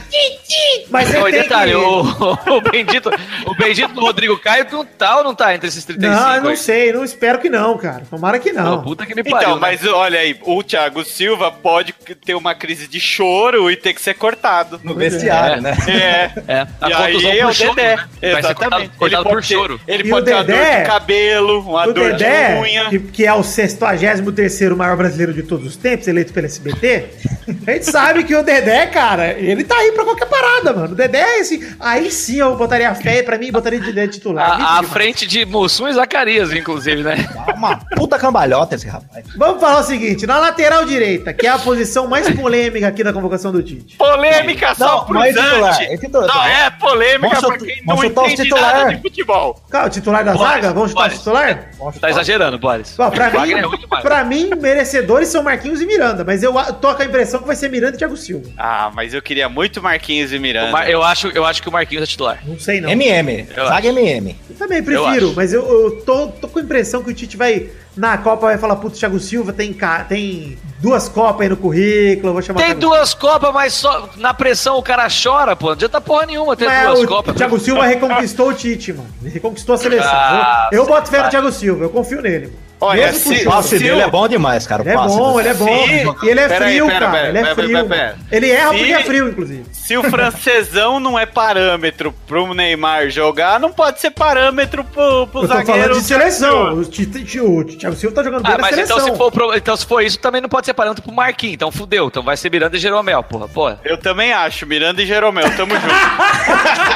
S4: Mas você
S6: Não,
S4: tem
S6: detalhe,
S4: que...
S6: o, o bendito, o bendito do Rodrigo Caio não tá ou não tá entre esses 35
S4: Não, eu não
S6: aí?
S4: sei, não espero que não, cara. Tomara que
S6: Pô,
S4: não.
S6: puta que me pariu,
S5: Então,
S6: né?
S5: mas olha aí, o Thiago Silva pode ter uma crise de choro e ter que ser cortado.
S2: No vestiário,
S6: É.
S2: né?
S5: É.
S6: É, a
S5: E aí é o
S6: choro,
S5: Dedé.
S6: né? Vai ser cortado,
S5: Exatamente.
S6: cortado por
S5: pode ter,
S6: choro.
S5: ele
S4: E
S5: pode
S4: o
S5: ter uma dor
S4: Dedé-
S5: de cabelo, uma
S4: O
S5: dor
S4: Dedé,
S5: de unha.
S4: que, que é o 63 maior brasileiro de todos os tempos, eleito pelo SBT, a gente sabe que o Dedé, cara, ele tá aí pra qualquer parada, mano. O Dedé é esse. Aí sim eu botaria fé pra mim botaria de Dedé titular.
S6: A, à frente de Mussum e Zacarias, inclusive, né?
S2: Uma puta cambalhota esse rapaz.
S4: Vamos falar o seguinte: na lateral direita, que é a posição mais polêmica aqui da convocação do Tite.
S5: Polêmica só
S2: Não,
S5: pro
S2: mas é titular, é titular.
S5: Não, é polêmica
S2: Vamos
S5: pra quem não
S2: vamos chutar os
S5: entende
S2: titular.
S5: nada de futebol.
S4: Cara, o titular da
S6: Boris,
S4: zaga? Vamos chutar o
S6: Boris.
S4: titular?
S6: Tá exagerando, Boris.
S4: Ó, pra, mim,
S6: é
S4: pra mim, merecedores são Marquinhos e Miranda, mas eu com a impressão que vai ser Miranda e Thiago Silva.
S5: Ah, mas eu queria muito Marquinhos e Miranda.
S6: Mar- eu, acho, eu acho que o Marquinhos é titular.
S4: Não sei não.
S2: MM.
S6: Eu
S2: Zaga MM.
S4: Eu também prefiro,
S6: acho.
S4: mas eu, eu tô, tô com a impressão que o Tite vai, na Copa, vai falar, putz, Thiago Silva tem, tem duas Copas aí no currículo, eu vou chamar
S6: Tem
S4: Thiago
S6: duas Copas, mas só na pressão o cara chora, pô. Não adianta porra nenhuma ter
S4: Mas
S6: duas
S4: o
S6: Copas.
S4: Thiago Silva reconquistou o Tite, mano. Ele reconquistou a seleção.
S6: Ah,
S4: eu, eu boto fé no. Thiago Silva, eu confio nele. Mano.
S5: Olha, se-
S2: O passe
S5: se
S2: dele
S5: o-
S2: é bom demais, cara. O
S4: Ele é bom,
S2: dele.
S4: ele é bom. E ele é
S5: Pera aí,
S4: frio,
S5: pera,
S4: cara.
S5: pera,
S4: ele é
S5: pera,
S4: frio.
S5: pera,
S4: mano.
S5: pera.
S4: Ele erra
S5: Se-
S4: porque é frio, inclusive.
S5: Se o francesão não é parâmetro pro Neymar jogar, não pode ser parâmetro pro, pro zagueiro.
S4: falando de seleção. O, Thiago Silva tá jogando bem
S6: Ah,
S4: na
S6: mas
S4: seleção.
S6: então se, for pro- então se for isso, também não pode ser parâmetro pro Marquinhos. Então fudeu. Então vai ser Miranda e Jeromel, porra. porra.
S5: Eu também acho, Miranda e Jeromel, tamo junto.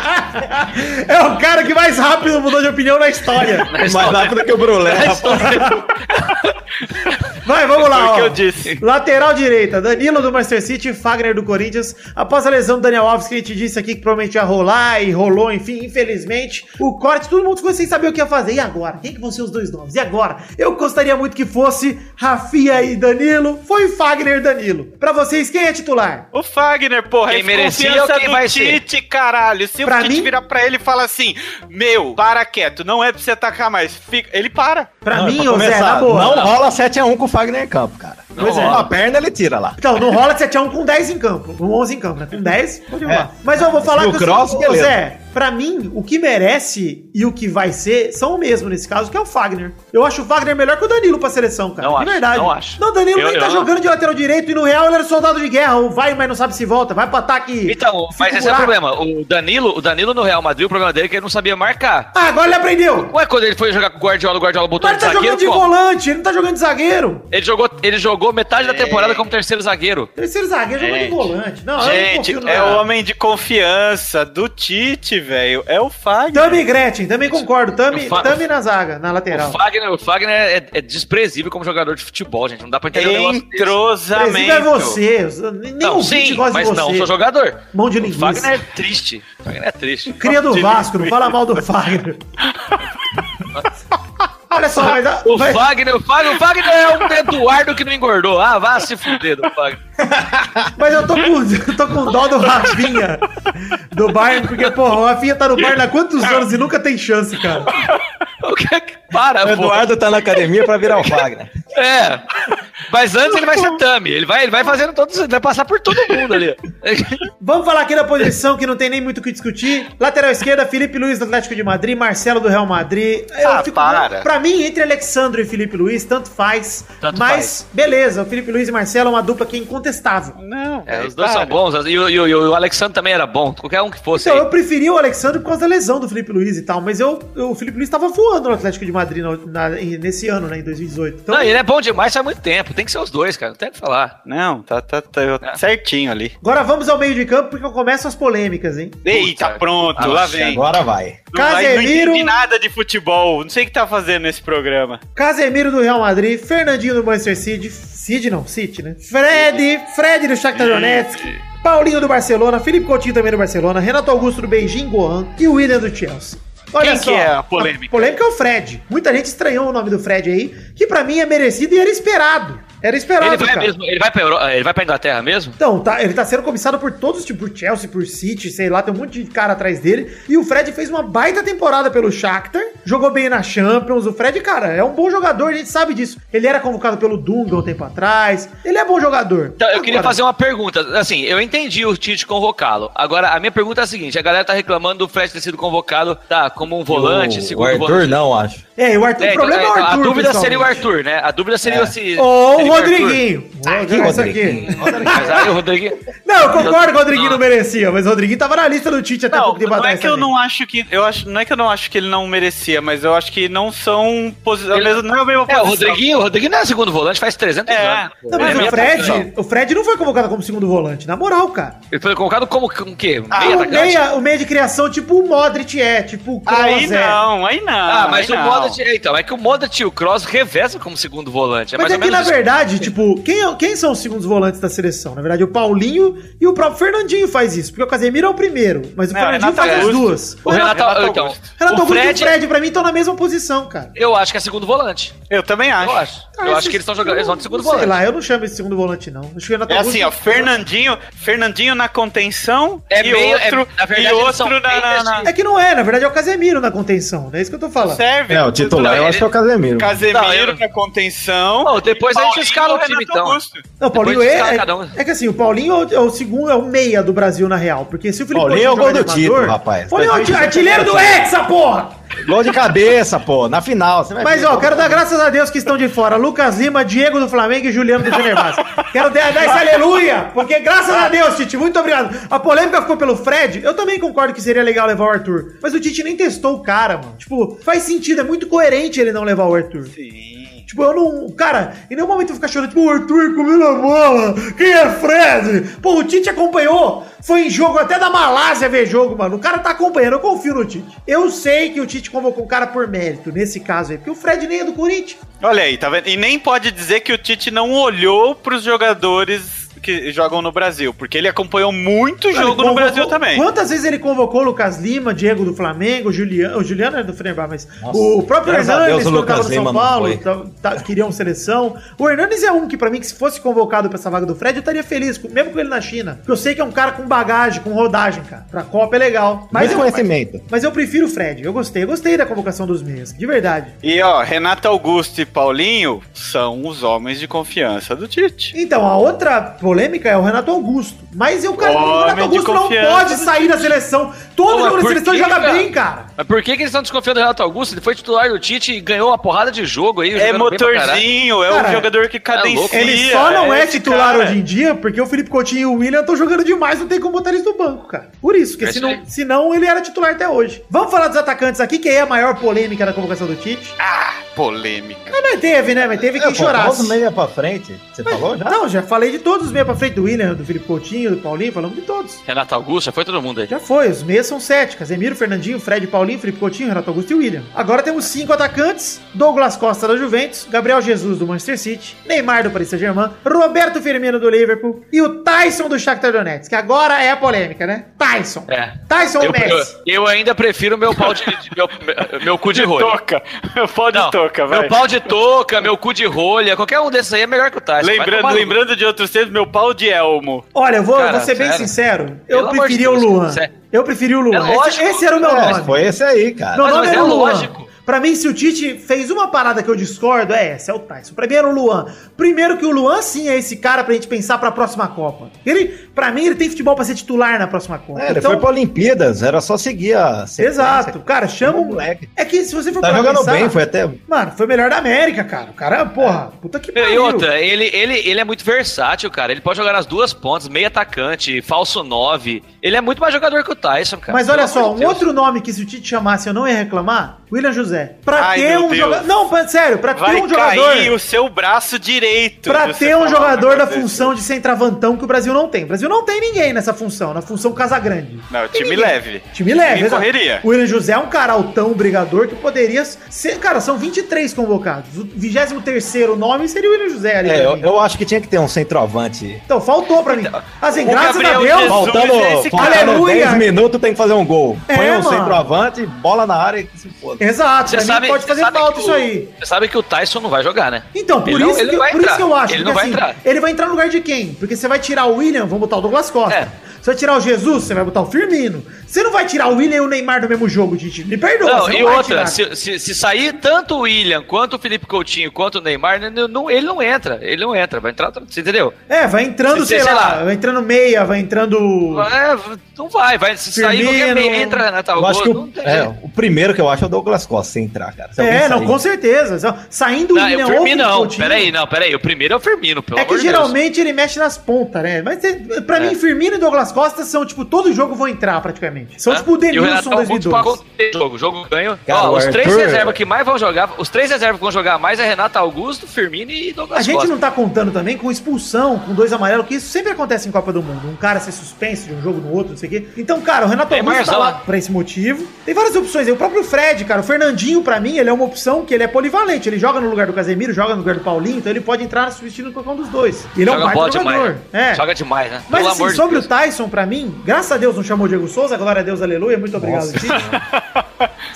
S4: É o cara que mais rápido mudou de opinião na história.
S2: Mais rápido que o Brulé, rapaz.
S4: Vai, vamos lá.
S5: Foi o que eu disse.
S4: Lateral direita, Danilo do Manchester City Fagner do Corinthians. Após a lesão do Daniel Alves, que a gente disse aqui que provavelmente ia rolar e rolou, enfim, infelizmente. O corte, todo mundo ficou sem saber o que ia fazer. E agora? Quem que vão ser os dois nomes? E agora? Eu gostaria muito que fosse Rafinha e Danilo. Foi Fagner e Danilo. Pra vocês, quem é titular?
S5: O Fagner, porra,
S6: Quem
S5: é
S6: merecia
S5: confiança
S6: ou quem
S5: do
S6: vai ser?
S5: Tite, caralho. Se
S4: Pra
S5: o Tite
S4: mim-
S5: virar pra ele e falar assim, meu, para quieto, não é pra você atacar mais, fica... ele para.
S4: Pra
S2: Não,
S4: mim,
S2: pra
S4: Zé,
S2: começar,
S4: boa.
S2: Não rola 7x1 com o Fagner em campo, cara.
S4: Pois é.
S2: Uma perna ele tira lá.
S4: Então, não rola 7x1 com 10 em campo. Com 11 em campo, né? Com 10, pode rolar.
S2: É.
S4: Mas eu vou falar
S2: No
S4: que...
S2: cross,
S4: ô,
S2: beleza.
S4: Zé, Pra mim, o que merece e o que vai ser são o mesmo nesse caso, que é o Fagner. Eu acho o Fagner melhor que o Danilo pra seleção, cara.
S6: Não
S4: de
S6: acho,
S4: verdade.
S6: não acho.
S4: Não, o Danilo
S6: Eu-
S4: nem tá
S6: eu-
S4: jogando de lateral direito e no Real ele era soldado de guerra. Ou vai, mas não sabe se volta. Vai pro ataque.
S6: Então, mas esse é o problema. O Danilo, o Danilo no Real Madrid, o problema dele é que ele não sabia marcar.
S4: Ah, agora ele aprendeu.
S6: Ué, quando ele foi jogar com o Guardiola, o Guardiola botou
S4: Mas ele
S6: ele
S4: tá
S6: zagueiro,
S4: jogando de
S6: como?
S4: volante, ele não tá jogando de zagueiro.
S6: Ele jogou, ele jogou metade da temporada como terceiro zagueiro.
S4: Terceiro zagueiro jogando de volante. Não, eu não
S5: Gente,
S4: no
S5: é o homem de confiança do Tite, velho. É o Fagner.
S4: Tami e Gretchen, também concordo. Tami,
S6: O Fa-
S4: Tami na zaga, na lateral.
S6: O Fagner, o Fagner é, é desprezível como jogador de futebol, gente. Não dá pra entender negócio.
S5: Entrosamento.
S4: Presida é você. Nem
S6: Não,
S4: o
S6: sim,
S4: gosta
S6: mas
S4: de você.
S6: não, sou jogador.
S4: Mão de
S6: O
S4: linguiça.
S6: Fagner é triste. O Fagner é triste.
S4: Cria do Vasco, não fala mal do Fagner. Olha só, mas, a-
S6: O
S4: mas-
S6: Fagner, o Fagner, o Fagner é um Eduardo que não engordou. Ah, vá se fuder do Fagner.
S4: mas eu tô com, eu tô com dó do Rafinha do Bayern, porque, porra, o Rafinha tá no Bayern há quantos anos e nunca tem chance, cara.
S6: O que é que- Para,
S2: O
S6: pô.
S2: Eduardo tá na academia pra virar o Fagner.
S6: É. Mas antes ele vai ser Tami. Ele vai, ele vai fazendo todos. Ele vai passar por todo mundo ali.
S4: Vamos falar aqui da posição que não tem nem muito o que discutir. Lateral esquerda, Felipe Luiz do Atlético de Madrid, Marcelo do Real Madrid. Eu
S5: Ah, para.
S4: Pra mim, entre Alexandre e Felipe Luiz, tanto faz.
S6: Tanto
S4: mas,
S6: faz.
S4: beleza, o Felipe Luiz e Marcelo é uma dupla que é incontestável.
S5: Não,
S6: É,
S5: velho,
S6: os dois são bons. E o, e o- e o Alexandre também era bom. Qualquer um que fosse.
S4: Então,
S6: aí.
S4: eu preferia o Alexandre por causa da lesão do Felipe Luiz e tal, mas eu, eu- o Felipe Luiz tava voando no Atlético de Madrid na- na- nesse ano, né, em 2018. Então,
S6: Não, ele é bom demais faz muito tempo. Tem que ser os dois, cara. Não tem o que falar.
S5: Não, tá, tá, tá
S6: É.
S5: certinho ali.
S4: agora vamos ao meio de campo, porque eu começo as polêmicas, hein?
S5: Eita,
S6: Puta.
S5: pronto, lá vem.
S2: Agora vai.
S5: Não, vai, não
S4: Casemiro-
S5: entendi nada de futebol. Não sei o que tá fazendo nesse programa.
S4: Casemiro do Real Madrid, Fernandinho do Manchester City, City não, City, né? Fred, Fred do Shakhtar Donetsk, Paulinho do Barcelona, Felipe Coutinho também do Barcelona, Renato Augusto do Beijing Gohan e o William do Chelsea.
S5: Quem que é a polêmica?
S4: A polêmica é o Fred. Muita gente estranhou o nome do Fred aí, que pra mim é merecido e era esperado. Era esperado,
S6: Ele vai
S4: cara.
S6: mesmo. Ele vai pra, Euro... ele vai pra Inglaterra mesmo?
S4: Então, tá, ele tá sendo cobiçado por todos, tipo, por Chelsea, por City, sei lá, tem um monte de cara atrás dele. E o Fred fez uma baita temporada pelo Shakhtar, jogou bem na Champions. O Fred, cara, é um bom jogador, a gente sabe disso. Ele era convocado pelo Dunga um tempo atrás. Ele é bom jogador.
S6: Então, eu queria
S4: Agora,
S6: fazer uma pergunta. Assim, eu entendi o Tite convocá-lo. Agora, a minha pergunta é a seguinte: a galera tá reclamando do Fred ter sido convocado, tá, como um volante,
S2: o,
S6: segundo
S2: o Arthur
S6: volante.
S2: não, acho.
S4: É, o Arthur,
S6: É,
S4: o problema é,
S6: então,
S4: o Arthur.
S6: a dúvida seria o Arthur, né? A dúvida seria se.
S4: Ou o Rodriguinho.
S2: Ah,
S4: aqui.
S2: Rodriguinho?
S6: Mas aí o Rodriguinho.
S4: Não, eu concordo que o Rodriguinho não merecia, mas o Rodriguinho tava na lista do Tite até
S5: Não,
S4: pouco tempo
S5: não é que eu não acho que. Eu acho, não é que eu não acho que ele não merecia, mas eu acho que não são posições.
S6: Ele-
S5: Não é a mesma
S6: É,
S5: posição.
S6: o Rodriguinho, o Rodriguinho não é segundo volante, faz 300
S5: É.
S6: anos.
S4: Não, mas
S6: é
S4: o Fred,
S6: posição.
S4: o Fred não foi convocado como segundo volante, na moral, cara.
S6: Ele foi colocado como o quê?
S4: Ah,
S6: Meia
S4: o,
S6: atacante?
S4: meia, o meia de criação, tipo o Modric é, tipo o Kroos
S5: Aí
S4: é.
S5: não, aí não.
S6: Ah, mas o. Modric. Então, é que o Modric e o Kroos revezam como segundo volante. É
S4: Mas
S6: mais
S4: é
S6: ou
S4: que, na
S6: isso.
S4: Verdade, tipo, quem, é- quem são os segundos volantes da seleção? Na verdade, o Paulinho e o próprio Fernandinho faz isso, porque o Casemiro é o primeiro, mas o
S5: Não,
S4: Fernandinho
S5: Renato
S4: faz as
S5: Augusto.
S4: duas.
S6: O Renato,
S5: Renato
S6: então,
S5: Augusto.
S4: Renato
S6: o
S4: Augusto
S6: Fred,
S4: e o Fred, pra mim, estão na mesma posição, cara.
S6: eu acho que é segundo volante.
S5: Eu também acho.
S6: Eu acho.
S4: Ah,
S6: eu
S4: esses-
S6: acho que eles estão jogando, eles vão de segundo
S4: Sei
S6: volante.
S4: lá, eu não chamo esse segundo volante, não. Acho que o Renato
S5: É assim, ó,
S4: Augusto-
S5: Fernandinho, Fernandinho na contenção
S6: É
S5: e
S6: meio- é-
S5: outro,
S6: na verdade,
S5: e outro na, na, na-
S4: É que não é, na verdade é o Casemiro na contenção, é isso que eu tô falando.
S5: Serve.
S2: É, o titular eu acho que é o Casemiro.
S5: Casemiro na contenção.
S6: Não, depois a gente escala o time,
S5: Renato
S6: então.
S5: Augusto.
S4: Não, o Paulinho é, é,
S6: um.
S4: é que assim, o Paulinho é o, é o segundo, é o meia do Brasil na real. Porque se o Felipe
S2: Paulinho é o gol do título, rapaz.
S4: Paulinho é o ti- artilheiro do Hexa, porra!
S2: Gol de cabeça, pô. Na final. Você vai
S4: Mas
S2: ver.
S4: ó, quero dar graças a Deus que estão de fora. Lucas Lima, Diego do Flamengo e Juliano do Fenerbahçe. quero dar, dar esse aleluia, porque graças a Deus, Tite, muito obrigado. A polêmica ficou pelo Fred. Eu também concordo que seria legal levar o Arthur. Mas o Tite nem testou o cara, mano. Tipo, faz sentido, é muito coerente ele não levar o Arthur.
S5: Sim.
S4: Tipo, eu não. Cara, em nenhum momento eu ficar chorando, tipo, o Arthur comendo a bola. Quem é Fred? Pô, o Tite acompanhou. Foi em jogo até da Malásia ver jogo, mano. O cara tá acompanhando, eu confio no Tite. Eu sei que o Tite convocou o cara por mérito, nesse caso aí, porque o Fred nem é do Corinthians.
S5: Olha aí, tá vendo? E nem pode dizer que o Tite não olhou pros jogadores que jogam no Brasil, porque ele acompanhou muito jogo no
S4: convocou-
S5: Brasil também.
S4: Quantas vezes ele convocou o Lucas Lima, Diego do Flamengo, Juliano, o Juliano é do Fenerbahçe, mas
S2: Nossa,
S4: o próprio Hernandes, tava
S2: Lucas
S4: no São Paulo, tá, tá, queriam seleção. O Hernandes é um que, pra mim, que se fosse convocado pra essa vaga do Fred, eu estaria feliz, mesmo com ele na China. Porque eu sei que é um cara com bagagem, com rodagem, cara. Pra Copa é legal. Mas
S2: Mas
S4: eu,
S2: conhecimento.
S4: mas eu prefiro o Fred. Eu gostei, eu gostei da convocação dos meias, de verdade.
S5: E ó, Renato Augusto e Paulinho são os homens de confiança do Tite.
S4: Então, a outra polêmica é o Renato Augusto. Mas eu, cara, o
S5: Homem
S4: Renato
S5: de
S4: Augusto não pode sair da seleção. Todo
S6: Pô, mas
S4: jogo da seleção
S6: quê,
S4: joga
S6: cara?
S4: bem, cara.
S6: Mas por que, que eles estão desconfiando do Renato Augusto? Ele foi titular do Tite e ganhou uma porrada de jogo aí.
S5: É motorzinho, é
S4: Cara,
S5: o jogador que cadencia.
S6: louco.
S4: Ele só não é,
S5: esse
S4: titular
S5: cara.
S4: hoje em dia porque o Felipe Coutinho e o William estão jogando demais, não tem como botar eles no banco, cara. Por isso, porque
S6: É
S4: senão, senão ele era titular até hoje. Vamos falar dos atacantes aqui, que é a maior polêmica da convocação do Tite.
S5: Polêmica.
S4: Mas, mas teve, né? Mas teve quem
S2: É,
S4: chorasse.
S2: Meia pra frente. Você falou já?
S4: Não, já falei de todos os meia pra frente, do William, do Felipe Coutinho, do Paulinho, falamos de todos.
S6: Renato Augusto, já foi todo mundo aí.
S4: Já foi, os meias são sete. Casemiro, Fernandinho, Fred, Paulinho, Felipe Coutinho, Renato Augusto e William. Agora temos cinco atacantes. Douglas Costa da Juventus, Gabriel Jesus do Manchester City, Neymar do Paris Saint-Germain, Roberto Firmino do Liverpool e o Tyson do Shakhtar Donetsk, que agora é a polêmica, né? Tyson.
S6: É.
S4: Tyson ou
S6: Eu, eu,
S4: Messi?
S6: eu ainda prefiro meu pau de. de- meu, meu, meu cu de rolha.
S5: Toca. Pode
S6: Não,
S5: toca, vai.
S6: Meu pau de touca, meu cu de rolha, qualquer um desses aí é melhor que o Tyson.
S5: Lembrando,
S6: no-
S5: lembrando de outros tempos, meu pau de elmo.
S4: Olha, eu vou,
S6: Cara,
S4: vou ser bem
S6: sério.
S4: sincero. Eu preferia o Luan.
S6: sério.
S4: Eu preferi o Luan.
S6: É
S4: esse,
S6: lógico.
S4: esse era o meu
S2: É,
S4: nome.
S2: foi esse aí, cara.
S4: Meu
S6: Mas-
S4: nome
S6: mas
S4: era
S6: é
S4: o Luan.
S6: lógico.
S4: Pra mim, se o Tite fez uma parada que eu discordo, é essa, é o Tyson. Pra mim era o Luan. Primeiro que o Luan, sim, é esse cara pra gente pensar pra próxima Copa. Ele, pra mim, ele tem futebol pra ser titular na próxima Copa.
S2: É, ele foi pra Olimpíadas, era só seguir a.
S4: Exato. Cara, chama
S2: o moleque.
S4: É que se você for
S2: Tá jogando
S4: pensar,
S2: bem, foi até.
S4: Mano, foi o melhor da América, cara. O cara, porra, puta que
S6: E outra, ele, ele, ele é muito versátil, cara. Ele pode jogar nas duas pontas, meio atacante, falso 9. Ele é muito mais jogador que o Tyson, cara.
S4: Mas olha
S6: Pelo
S4: só, um
S6: de Deus.
S4: outro nome que se o Tite chamasse eu não ia reclamar, William José. Pra
S5: Ai,
S4: ter um jogador. Não, pra- sério, pra
S5: Vai
S4: ter um jogador.
S5: cair o seu braço direito.
S4: Pra ter um jogador da função de centravantão que o Brasil não tem. O Brasil não tem ninguém nessa função, na função Casagrande.
S5: Não, time
S4: ninguém.
S5: leve.
S4: Time leve,
S5: Time correria.
S4: O William José é um cara altão, brigador, que poderia ser. Cara, são 23 convocados. O 23 nome seria o William José ali.
S2: É, eu,
S4: mim.
S2: eu acho que tinha que ter um centroavante.
S4: Então, faltou pra mim. Assim,
S5: o
S4: graças a
S5: Gabriel
S4: Deus.
S5: Jesus-
S2: Faltando,
S5: é
S2: faltando
S4: cara. Aleluia.
S2: 10 minutos tem que fazer um gol.
S4: É,
S2: Põe um
S4: mano.
S2: centroavante, bola na área e se foda.
S4: Exato,
S6: Você sabe,
S4: mim pode fazer falta
S6: que
S4: isso
S6: o-
S4: aí.
S6: Você sabe que o Tyson não vai jogar, né?
S4: Então, por,
S6: Ele
S4: isso, que,
S6: não vai
S4: por isso que eu acho
S6: Ele
S4: que
S6: não vai
S4: assim,
S6: entrar.
S4: ele vai entrar no lugar de quem? Porque você vai tirar o William, vamos botar o Douglas Costa.
S6: É.
S4: Você vai tirar o Jesus, você vai botar o Firmino. Você não vai tirar o William e o Neymar do mesmo jogo, Tite. Me perdoa.
S6: Não,
S4: você
S6: e
S4: vai
S6: outra, se, se- se sair tanto o William, quanto o Felipe Coutinho, quanto o Neymar, não- não- ele não entra. Ele não entra. Vai entrar. Você entendeu?
S4: É, vai entrando,
S6: Se-
S4: sei,
S6: sei
S4: lá,
S6: lá.
S4: vai entrando meia, vai entrando.
S6: É, não vai. vai se sair
S4: Firmino.
S6: qualquer meio, entra na tal
S2: Eu acho que
S6: não
S2: o,
S6: tem
S2: é, o primeiro que eu acho é o Douglas Costa, se entrar, cara. Se
S4: É, não,
S2: sair.
S4: com certeza. Saindo o
S6: Não,
S4: William
S6: o
S4: ou o
S6: Firmino
S4: Felipe
S6: não.
S4: Coutinho.
S6: Peraí, não, peraí. O primeiro é o Firmino, pelo
S4: É que
S6: amor de Deus.
S4: geralmente ele mexe nas pontas, né? Mas é, pra mim, Firmino e Douglas Costa são, tipo, todo jogo vão entrar praticamente. São
S6: Hã?
S4: tipo o Denilson
S6: Augusto
S4: 2002.
S6: pagou o jogo. Jogo ganho.
S2: Cara,
S6: Ó, os três
S2: Arthur-
S6: reservas que mais vão jogar, os três reservas que vão jogar mais é Renato Augusto, Firmino e Douglas
S4: A gente
S6: Costa.
S4: não tá contando também com expulsão, com dois amarelos, que isso sempre acontece em Copa do Mundo. Um cara ser suspenso de um jogo no outro, não sei o quê. Então, cara, o Renato
S6: Tem
S4: Augusto tá lá
S6: né?
S4: pra esse motivo. Tem várias opções aí. O próprio Fred, cara, o Fernandinho, pra mim, ele é uma opção que ele é polivalente. Ele joga no lugar do Casemiro, joga no lugar do Paulinho, então ele pode entrar substituindo qualquer um dos dois. Ele é um
S6: Joga
S4: baita jogador.
S6: demais.
S4: É.
S6: Joga demais, né?
S4: Mas
S6: Pelo
S4: assim,
S6: de
S4: sobre
S6: Deus.
S4: o Tyson, pra mim, graças a Deus não chamou o Diego Souza, glória a Deus, aleluia, muito obrigado,
S2: Nossa.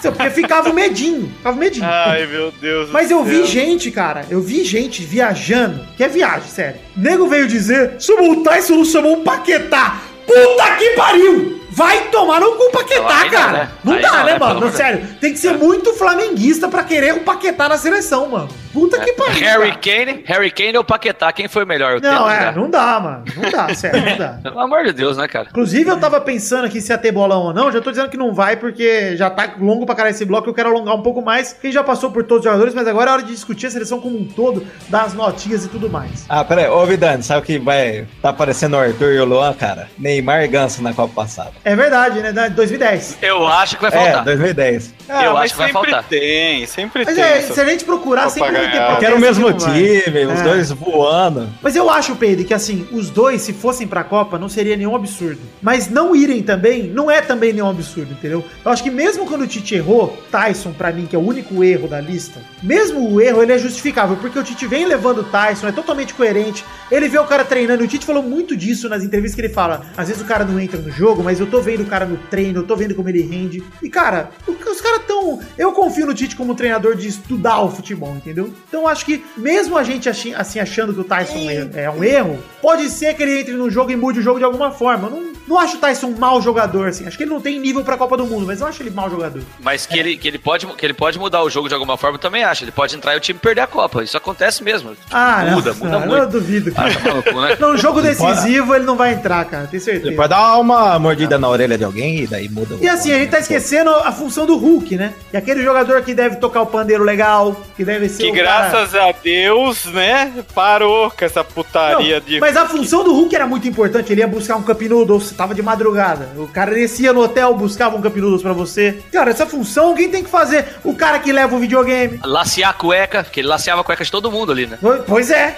S4: Porque ficava o medinho, ficava o medinho.
S5: Ai, meu Deus.
S4: Mas eu vi gente, cara, eu vi gente viajando, que é viagem, sério. Nego veio dizer, chamou o Tyson, não chamou o Paquetá. Puta que pariu! Vai tomar no cu Paquetá,
S6: não,
S4: cara.
S6: né?
S4: Não
S6: Aí
S4: dá,
S6: não,
S4: né,
S6: né,
S4: mano? Não, sério, tem que ser muito flamenguista pra querer o Paquetá na seleção, mano. Puta que pariu.
S6: Harry
S4: cara.
S6: Kane, Harry Kane ou Paquetá, quem foi melhor? Eu
S4: Não, é, não dá, mano. Não dá, sério, não dá.
S6: Pelo amor de Deus, né, cara?
S4: Inclusive, eu tava pensando aqui se ia ter bolão ou não. Já tô dizendo que não vai, porque já tá longo pra caralho esse bloco. Eu quero alongar um pouco mais. Quem já passou por todos os jogadores, mas agora é hora de discutir a seleção como um todo, das notinhas e tudo mais.
S2: Ah, peraí, ô Vidani, sabe o que vai tá aparecendo o Arthur e o Luan, cara? Neymar e Ganso na Copa passada.
S4: É verdade, né? Da- 2010.
S6: Eu acho que vai
S2: É,
S6: faltar.
S2: 2010.
S5: Ah,
S6: eu acho que vai
S5: sempre
S6: faltar.
S5: tem, sempre
S4: Mas
S5: tem.
S4: é, se a gente procurar, sempre vai ter.
S2: Porque era o mesmo time, os
S4: É.
S2: dois voando.
S4: Mas eu acho, Pedro, que assim, os dois, se fossem pra Copa, não seria nenhum absurdo. Mas não irem também, não é também nenhum absurdo, entendeu? Eu acho que mesmo quando o Tite errou, Tyson, pra mim, que é o único erro da lista, mesmo o erro, ele é justificável, porque o Tite vem levando o Tyson, é totalmente coerente. Ele vê o cara treinando, e o Tite falou muito disso nas entrevistas que ele fala. Às vezes o cara não entra no jogo, mas eu tô vendo o cara no treino, eu tô vendo como ele rende. E, cara, o- os caras tão. Eu confio no Tite como treinador de estudar o futebol, entendeu? Então acho que, mesmo a gente assim achando que o Tyson é, é um erro, pode ser que ele entre no jogo e mude o jogo de alguma forma. Eu não, Não acho o Tyson um mau jogador, assim. Acho que ele não tem nível pra Copa do Mundo, mas eu acho ele mau jogador.
S6: Mas que, ele, que, ele pode, que ele pode mudar o jogo de alguma forma, eu também acho. Ele pode entrar e o time perder a Copa. Isso acontece mesmo.
S4: Ah,
S6: muda,
S4: não,
S6: muda
S4: não,
S6: muito.
S4: eu duvido.
S6: Ah,
S4: Cara.
S6: tá maluco, né?
S4: Não, jogo decisivo ele não vai entrar, cara. Tenho
S2: Ele
S4: certeza.
S2: pode dar uma mordida na orelha de alguém e daí muda. o-
S4: E assim, a gente tá esquecendo a função do Hulk, né? E aquele jogador que deve tocar o pandeiro legal, que deve ser
S5: Que
S4: o cara-
S5: graças a Deus, né, parou com essa putaria
S4: Não,
S5: de.
S4: Mas a função do Hulk era muito importante. Ele ia buscar um Cup Noodles, tava de madrugada. O cara descia no hotel, buscava um Cup Noodles pra você. Cara, essa função alguém tem que fazer. O cara que leva o videogame.
S6: Lacear a cueca, que ele laceava a cueca de todo mundo ali, né?
S4: Pois é.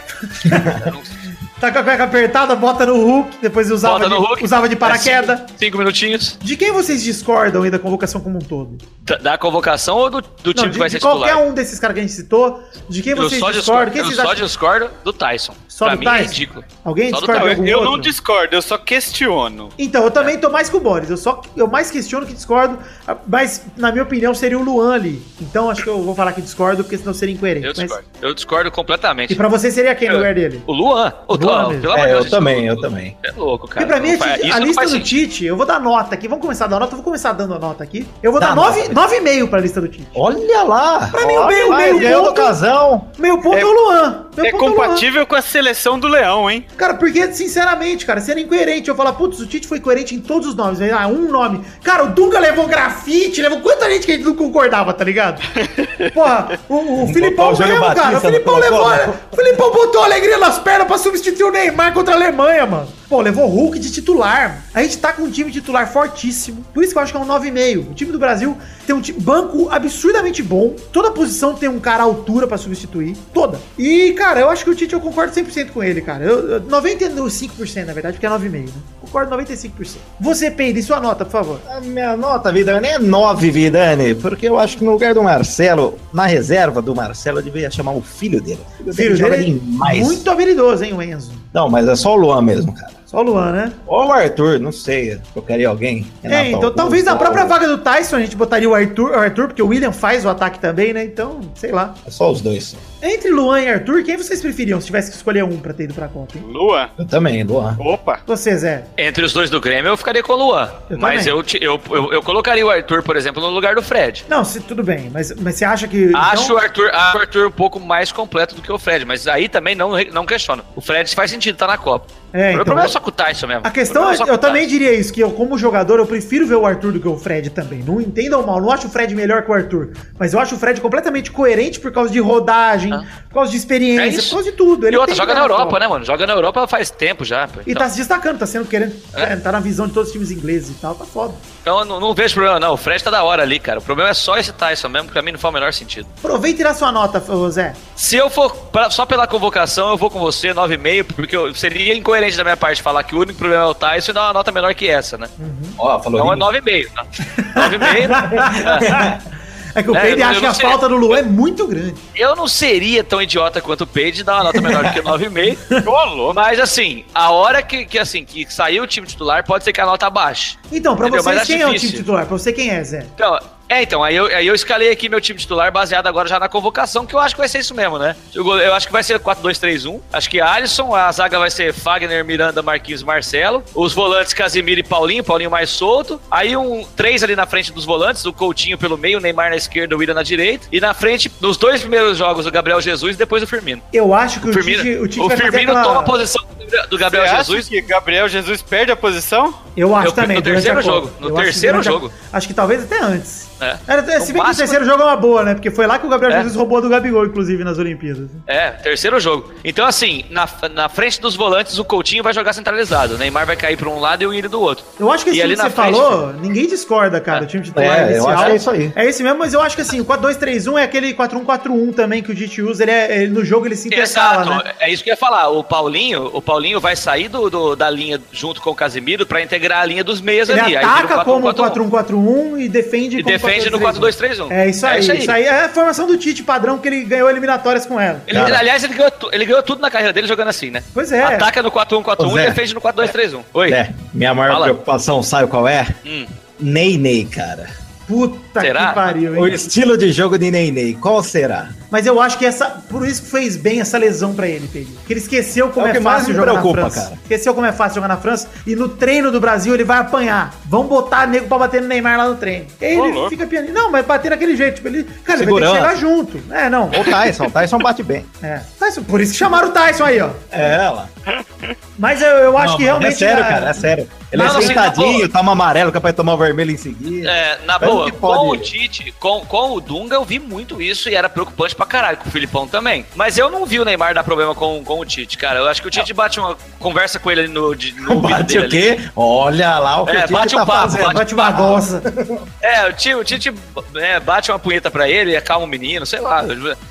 S4: Tá com a cueca apertada, bota no Hulk, depois usava,
S6: Bota
S4: de,
S6: no Hulk.
S4: usava de
S6: É,
S4: paraquedas.
S6: cinco, cinco minutinhos.
S4: De quem vocês discordam aí da convocação como um todo?
S6: Da, da convocação ou do, do time
S4: Não,
S6: que
S4: de,
S6: vai
S4: de
S6: ser
S4: qualquer
S6: titular?
S4: um desses caras que a gente citou, de quem
S6: eu
S4: vocês discordam?
S6: discordo,
S4: Quem
S6: eu
S4: vocês
S6: só
S4: acham?
S6: discordo do Tyson.
S4: Só
S6: pra
S4: do
S6: mim é
S4: Tyson?
S6: ridículo.
S4: Alguém
S6: Só
S4: discorda de
S5: eu
S4: outro?
S5: não discordo, eu só questiono.
S4: Então, eu também tô mais com o Boris. Eu só eu mais questiono que discordo, mas na minha opinião seria o Luan ali. Então acho que eu vou falar que discordo, porque senão seria incoerente.
S6: Eu
S4: Mas-
S6: discordo. Eu discordo completamente.
S4: E pra você seria quem no lugar dele?
S6: O Luan? O
S4: Luan
S6: Pelo amor
S2: É, eu também, eu também.
S6: É louco, cara.
S4: Porque pra mim, a, lista do. Tite, eu vou dar nota aqui. Vamos começar a dar nota, eu vou começar dando a nota aqui. Eu vou
S2: Dá
S4: dar
S2: nota.
S4: 9 9,5 pra lista do Tite.
S2: Olha lá!
S4: Pra mim, o meio- meio
S2: ganhou
S4: ponto-
S2: do casão.
S4: Meu ponto é,
S5: É-
S4: o Luan.
S5: É compatível com a seleção do Leão, hein?
S4: Cara, porque, sinceramente, cara, seria incoerente. Eu falar, putz, o Tite foi coerente em todos os nomes. Ah, um nome. Cara, o Dunga levou grafite, levou quanta gente que a gente não concordava, tá ligado? Porra, o, o Filipão mesmo, cara. O
S2: Batista,
S4: Filipão levou.
S2: colocou,
S4: O Filipão botou alegria nas pernas pra substituir o Neymar contra a Alemanha, mano. Pô, levou o Hulk de titular. A gente tá com um time titular fortíssimo. Por isso que eu acho que é um 9,5. O time do Brasil tem um time, banco absurdamente bom. Toda posição tem um cara à altura pra substituir. Toda. E, cara, eu acho que o Tite eu concordo 100% com ele, cara. Eu, eu, 95%, na verdade, porque é 9,5, né? Concordo 95%. Você, Peide, sua nota, por favor.
S2: A minha nota, Vidani, é 9, Vidani, porque eu acho que no lugar do Marcelo, na reserva do Marcelo, eu devia chamar o filho dele. O
S4: Filho
S2: joga
S4: dele é
S2: demais.
S4: muito habilidoso, hein, o Enzo?
S2: Não, mas é só o Luan mesmo, cara.
S4: Só o Luan, né?
S2: Ou o Arthur, não sei, trocaria alguém.
S4: É,
S2: Renato
S4: então
S2: Augusto,
S4: talvez na própria vaga do Tyson a gente botaria o Arthur, o Arthur, porque o William faz o ataque também, né? Então, sei lá.
S2: É só os dois.
S4: Entre Luan e Arthur, quem vocês preferiam se tivesse que escolher um pra ter ido pra Copa, hein?
S5: Lua?
S2: Eu também, Luan.
S5: Opa.
S4: Você, Zé.
S6: Entre os dois do Grêmio, eu ficaria com o Luan.
S4: Eu
S6: mas eu, eu, eu, eu colocaria o Arthur, por exemplo, no lugar do Fred.
S4: Não, se, tudo bem, mas, mas você acha que.
S6: Acho
S4: então-
S6: o Arthur, acho o Arthur um pouco mais completo do que o Fred, mas aí também não, não questiono. O Fred faz sentido estar na Copa.
S4: É,
S6: o
S4: então-
S6: problema é só com o Tyson mesmo.
S4: A questão é,
S6: com
S4: eu também diria isso, que eu, como jogador, eu prefiro ver o Arthur do que o Fred também. Não entendam mal, não acho o Fred melhor que o Arthur. Mas eu acho o Fred completamente coerente por causa de rodagem,
S6: Ah.
S4: por causa de
S6: É
S4: experiência,
S6: isso.
S4: por causa de tudo.
S6: E outra, joga na Europa, né, mano? Joga na Europa faz tempo já. pô.
S4: E
S6: Então,
S4: tá se destacando, tá sendo querendo.
S6: É.
S4: é, tá na visão de todos os times ingleses e tal, tá foda.
S6: Então eu não, não vejo problema, não. O Fred tá da hora ali, cara. O problema é só esse Tyson mesmo, que pra mim não faz o menor sentido.
S4: Aproveita e dá sua nota, Zé.
S6: Se eu for pra- só pela convocação, eu vou com você, 9,5, porque eu- seria incoerente da minha parte falar que o único problema é o Tyson e dar uma nota menor que essa, né?
S2: Ó, falou
S6: Então é
S2: Rini.
S6: 9,5, tá? 9,5.
S4: É que o
S6: É,
S4: Peide acha que a falta do Luan é muito grande.
S6: Eu não seria tão idiota quanto o Page de dar uma nota menor do que 9,5. Mas assim, a hora que, que, assim, que saiu o time titular, pode ser que a nota baixe.
S4: Então, pra
S6: Entendeu?
S4: vocês,
S6: Mas acho
S4: quem é o time titular? Pra você, quem é, Zé?
S6: Então, é, então, aí eu, aí eu escalei aqui meu time titular baseado agora já na convocação, que eu acho que vai ser isso mesmo, né? Eu, acho que vai ser 4-2-3-1. Acho que Alisson, a zaga vai ser Fagner, Miranda, Marquinhos, Marcelo. Os volantes Casimiro e Paulinho, Paulinho mais solto. Aí um três ali na frente dos volantes, o Coutinho pelo meio, o Neymar na esquerda, o William na direita. E na frente, nos dois primeiros jogos, o Gabriel Jesus e depois o Firmino.
S4: Eu acho que
S6: O
S4: o,
S6: Firmino,
S4: Tite, o Tite
S6: o Firmino
S4: aquela-
S6: toma a posição do Gabriel-
S5: Você
S6: Jesus.
S5: acha que Gabriel Jesus perde a posição?
S4: Eu acho
S6: Eu-
S4: também.
S6: no terceiro jogo, no
S4: Eu acho que
S6: terceiro
S4: durante a-
S6: jogo.
S4: Acho que talvez até antes.
S6: É.
S4: Era, se
S6: No
S4: bem que o
S6: máximo-
S4: terceiro jogo é uma boa, né? Porque foi lá que o Gabriel
S6: É.
S4: Jesus roubou do Gabigol, inclusive, nas Olimpíadas.
S6: É, terceiro jogo. Então, assim, na, na frente dos volantes, o Coutinho vai jogar centralizado. O Neymar vai cair pra um lado e o Willian do outro.
S4: Eu acho que esse
S6: E
S4: time que você
S6: frente,
S4: falou, ninguém discorda, cara, o time titular
S2: É, eu
S4: inicial.
S2: acho que é isso aí.
S4: É esse mesmo, mas eu acho que assim, o 4-2-3-1 é aquele 4-1-4-1 também que o Tite usa, ele é, ele- no jogo ele se intercala,
S6: Exato,
S4: né?
S6: é isso que eu ia falar. O Paulinho, o Paulinho vai sair do, do- da linha junto com o Casimiro pra integrar a linha dos meias
S4: Ele
S6: ali. Aí
S4: ataca
S6: vira o
S4: como
S6: 4-1-4-1.
S4: 4-1-4-1 e defende
S6: E
S4: como
S6: defende no 4-2-3-1.
S4: É isso aí,
S6: É
S4: isso aí. é a formação do Tite padrão que ele ganhou eliminatórias com ela.
S6: Ele, aliás, ele ganhou, ele ganhou tudo na carreira dele jogando assim, né?
S4: Pois é.
S6: Ataca no 4-1-4-1
S2: Ô,
S6: e
S2: Zé.
S6: defende no 4-2-3-1. Oi.
S2: É, minha maior
S6: Fala.
S2: preocupação, sabe qual é?
S6: Hum.
S2: Ney Ney, cara.
S4: Puta
S6: Será?
S4: que pariu,
S2: O
S4: hein?
S2: estilo de jogo de Ney Ney, qual será?
S4: Mas eu acho que essa. Por isso que fez bem essa lesão pra ele, Pedro. Porque ele esqueceu como
S2: É o
S4: é,
S2: que
S4: fácil
S2: me
S4: jogar
S2: preocupa,
S4: na França.
S2: cara.
S4: Esqueceu como é fácil jogar na França. E no treino do Brasil ele vai apanhar. Vão botar nego pra bater no Neymar lá no treino. E aí ele
S5: louco.
S4: fica pianinho. Não, mas bater daquele jeito. Tipo, ele. Cara, ele vai ter que chegar junto. É, não.
S2: O Tyson, o Tyson bate bem.
S4: É. Tyson, por isso que chamaram o Tyson aí, ó.
S2: É, ela.
S4: Mas eu, eu acho
S2: Não,
S4: que
S2: mas
S4: realmente.
S2: É sério,
S4: a-
S2: cara, é sério. Ele
S6: Não,
S2: é
S6: não, sim, na
S2: sentadinho,
S6: boa.
S2: toma amarelo, capaz de tomar o vermelho em seguida.
S6: É, na
S2: Mas
S6: boa,
S2: pode-
S6: com o Tite, com, com o Dunga, eu vi muito isso e era preocupante pra caralho, com o Filipão também. Mas eu não vi o Neymar dar problema com, com o Tite, cara. Eu acho que o Tite bate uma conversa com ele ali no, de- no
S2: Bate
S6: dele
S2: o quê? Olha lá o que
S6: É,
S2: o Tite
S6: bate
S2: tá
S6: um papo,
S2: fazendo.
S6: bate-
S4: Bate
S6: ali. É, o Tite, o Tite é, bate uma punheta pra ele, acalma o menino, sei lá.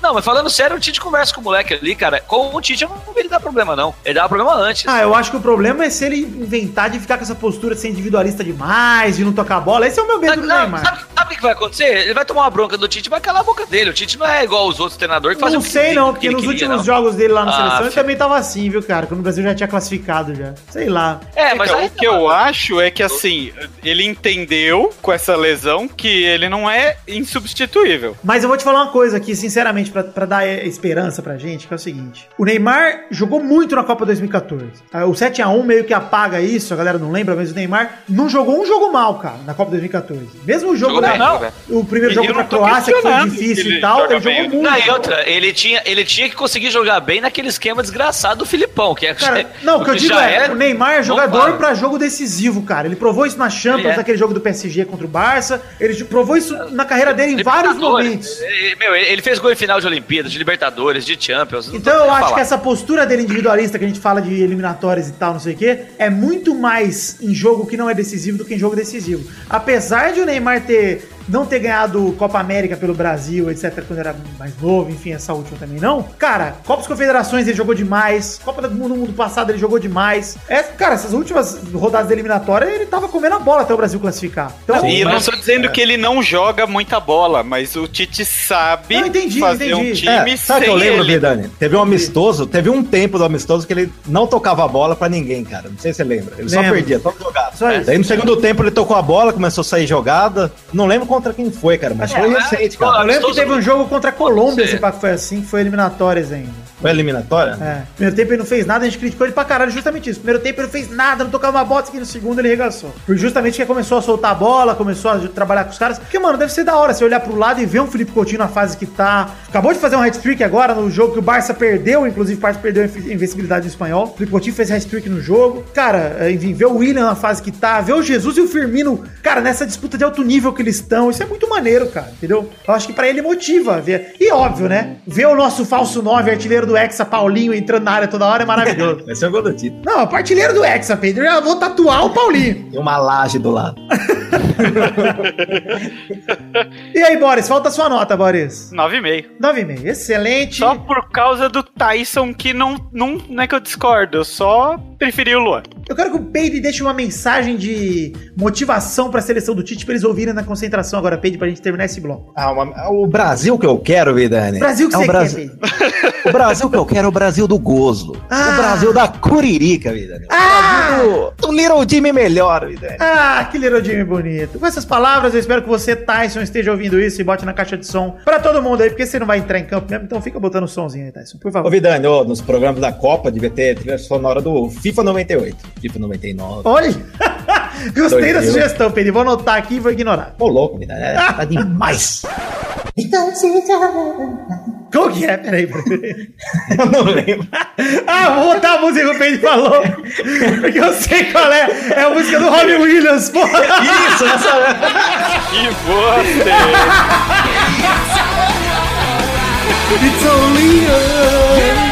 S6: Não, mas falando sério, o Tite conversa com o moleque ali, cara. Com o Tite eu não vi ele dar problema, não. Ele dava problema antes.
S4: Ah, eu acho que o problema é se ele inventar de ficar com essa postura de ser individualista demais, de não tocar a bola. Esse é o meu medo do Neymar.
S6: sabe, sabe o que vai acontecer? Ele vai tomar uma bronca do Tite e vai calar a boca dele. O Tite não é igual os outros treinadores que fazem
S4: Não
S6: o que-
S4: sei não,
S6: que
S4: porque nos
S6: queria,
S4: últimos
S6: não.
S4: jogos dele lá na
S6: Ah,
S4: seleção ele também tava assim, viu, cara? Quando o Brasil já tinha classificado já. Sei lá.
S6: É, mas
S5: Então,
S6: aí,
S5: o que eu acho é que assim, ele entendeu com essa lesão que ele não é insubstituível.
S4: Mas eu vou te falar uma coisa aqui, sinceramente, pra, pra dar esperança pra gente, que é o seguinte. O Neymar jogou muito na Copa 2014. Ah, O 7x1 meio que apaga isso, a galera não lembra, mas o Neymar não jogou um jogo mal, cara, na Copa 2014. Mesmo o jogo da,
S6: bem,
S4: o primeiro jogo
S5: eu
S4: contra a
S5: não tô
S4: Croácia, que foi difícil e tal, ele jogou
S5: bem.
S4: muito.
S6: Não, e outra, ele tinha, ele tinha que conseguir jogar bem naquele esquema desgraçado do Filipão, que é
S4: Cara, não, o que eu digo
S6: já
S4: é, o Neymar é jogador pra jogo decisivo, cara. Ele provou isso na Champions,
S6: é.
S4: naquele jogo do PSG contra o Barça. Ele provou isso na carreira dele em vários momentos.
S6: Ele- Meu, ele fez gol em final de Olimpíadas, de Libertadores, de Champions.
S4: Então eu acho
S6: falar.
S4: que essa postura dele individualista que a gente fala de eliminatórias e tal, não sei o quê, é muito mais em jogo que não é decisivo do que em jogo decisivo. Apesar de o Neymar ter não ter ganhado Copa América pelo Brasil, etc, quando era mais novo, enfim, essa última também não. Cara, Copa das Confederações ele jogou demais, Copa do Mundo, mundo passado ele jogou demais. É, cara, essas últimas rodadas da eliminatória ele tava comendo a bola até o Brasil classificar. Então,
S5: E eu não tô dizendo que ele não joga muita bola, mas o Tite sabe
S4: Não, entendi,
S5: fazer um
S4: entendi.
S5: time
S2: É, sabe o que eu lembro,
S5: ele.
S2: Vidani? Teve um amistoso, teve um tempo do amistoso que ele não tocava a bola pra ninguém, cara. Não sei se você lembra. Ele só
S4: Lembro.
S2: perdia, todo jogado.
S4: Só isso.
S2: Daí no segundo tempo ele tocou a bola, começou a sair jogada. Não lembro contra quem foi, cara, mas
S6: É,
S2: foi recente, cara.
S4: eu lembro que teve um jogo contra a Colômbia, que foi assim, que foi eliminatórias ainda.
S2: Foi eliminatória?
S4: É. Primeiro tempo ele não fez nada, a gente criticou ele pra caralho, justamente isso. Primeiro tempo ele não fez nada, não tocava uma bola, aqui no segundo ele regaçou. Por justamente que começou a soltar a bola, começou a trabalhar com os caras. Porque, mano, deve ser da hora você olhar pro lado e ver um Felipe Coutinho na fase que tá. Acabou de fazer um hat-trick agora no jogo que o Barça perdeu, inclusive o Barça perdeu a inve- invencibilidade do espanhol. O Felipe Coutinho fez hat-trick no jogo. Cara, é, enfim, ver o William na fase que tá, ver o Jesus e o Firmino, cara, nessa disputa de alto nível que eles estão, isso é muito maneiro, cara, entendeu? Eu acho que pra ele motiva ver. E óbvio, né? Ver o nosso falso 9, artilheiro do Hexa, Paulinho, entrando na área toda hora é maravilhoso.
S2: Vai ser o gol do título.
S4: Não, artilheiro do Hexa, Pedro. Eu vou tatuar o Paulinho.
S2: Tem uma laje do lado.
S4: E aí, Boris, falta a sua nota, Boris.
S5: 9,5.
S4: 9,5. Excelente.
S5: Só por causa do Tyson que não, não, não é que eu discordo, eu só preferi o Luan.
S4: Eu quero que o Peide deixe uma mensagem de motivação pra seleção do Tite pra eles ouvirem na concentração agora, Peide, pra gente terminar esse bloco.
S2: Ah, uma- o Brasil que eu quero, Vidani.
S4: Brasil que
S2: é o
S4: você
S2: Brasil.
S4: quer, Peide.
S2: O Brasil que eu quero é o Brasil do gozo.
S4: Ah.
S2: O Brasil da curirica, Vidani. O
S4: Ah!
S2: Brasil do, do Little Jimmy melhor, Vidani.
S4: Ah, que little Jimmy bonito. Com essas palavras, eu espero que você, Tyson, esteja ouvindo isso e bote na caixa de som pra todo mundo aí, porque você não vai entrar em campo mesmo, então fica botando o somzinho aí, Tyson, por
S2: Ô,
S4: favor.
S2: Vidani, ô, nos programas da Copa devia ter trilha sonora do FIFA 98, FIFA 99.
S4: Olha! Gostei da sugestão, Peide. Vou anotar aqui e vou ignorar.
S2: Ô, louco, Vidani, é, tá demais.
S4: Qual que é? Peraí, peraí.
S2: Eu não lembro.
S4: Ah, vou botar a música que o Peide falou. Porque eu sei qual é. É a música do Robbie Williams, porra.
S2: Isso, essa
S5: E você!
S4: It's only you.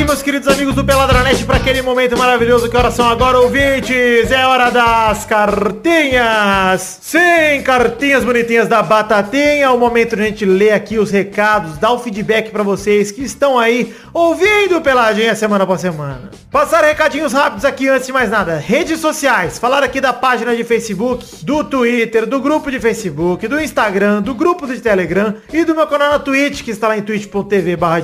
S4: Aqui meus queridos amigos do Peladranet, para aquele momento maravilhoso. Que horas são agora, ouvintes? É hora das cartinhas. Sim, cartinhas bonitinhas da Batatinha. É o momento de a gente ler aqui os recados, dar o feedback para vocês que estão aí ouvindo Peladinha semana após semana. Passar recadinhos rápidos aqui antes de mais nada. Redes sociais. Falar aqui da página de Facebook, do Twitter, do grupo de Facebook, do Instagram, do grupo de Telegram e do meu canal na Twitch, que está lá em twitch.tv barra.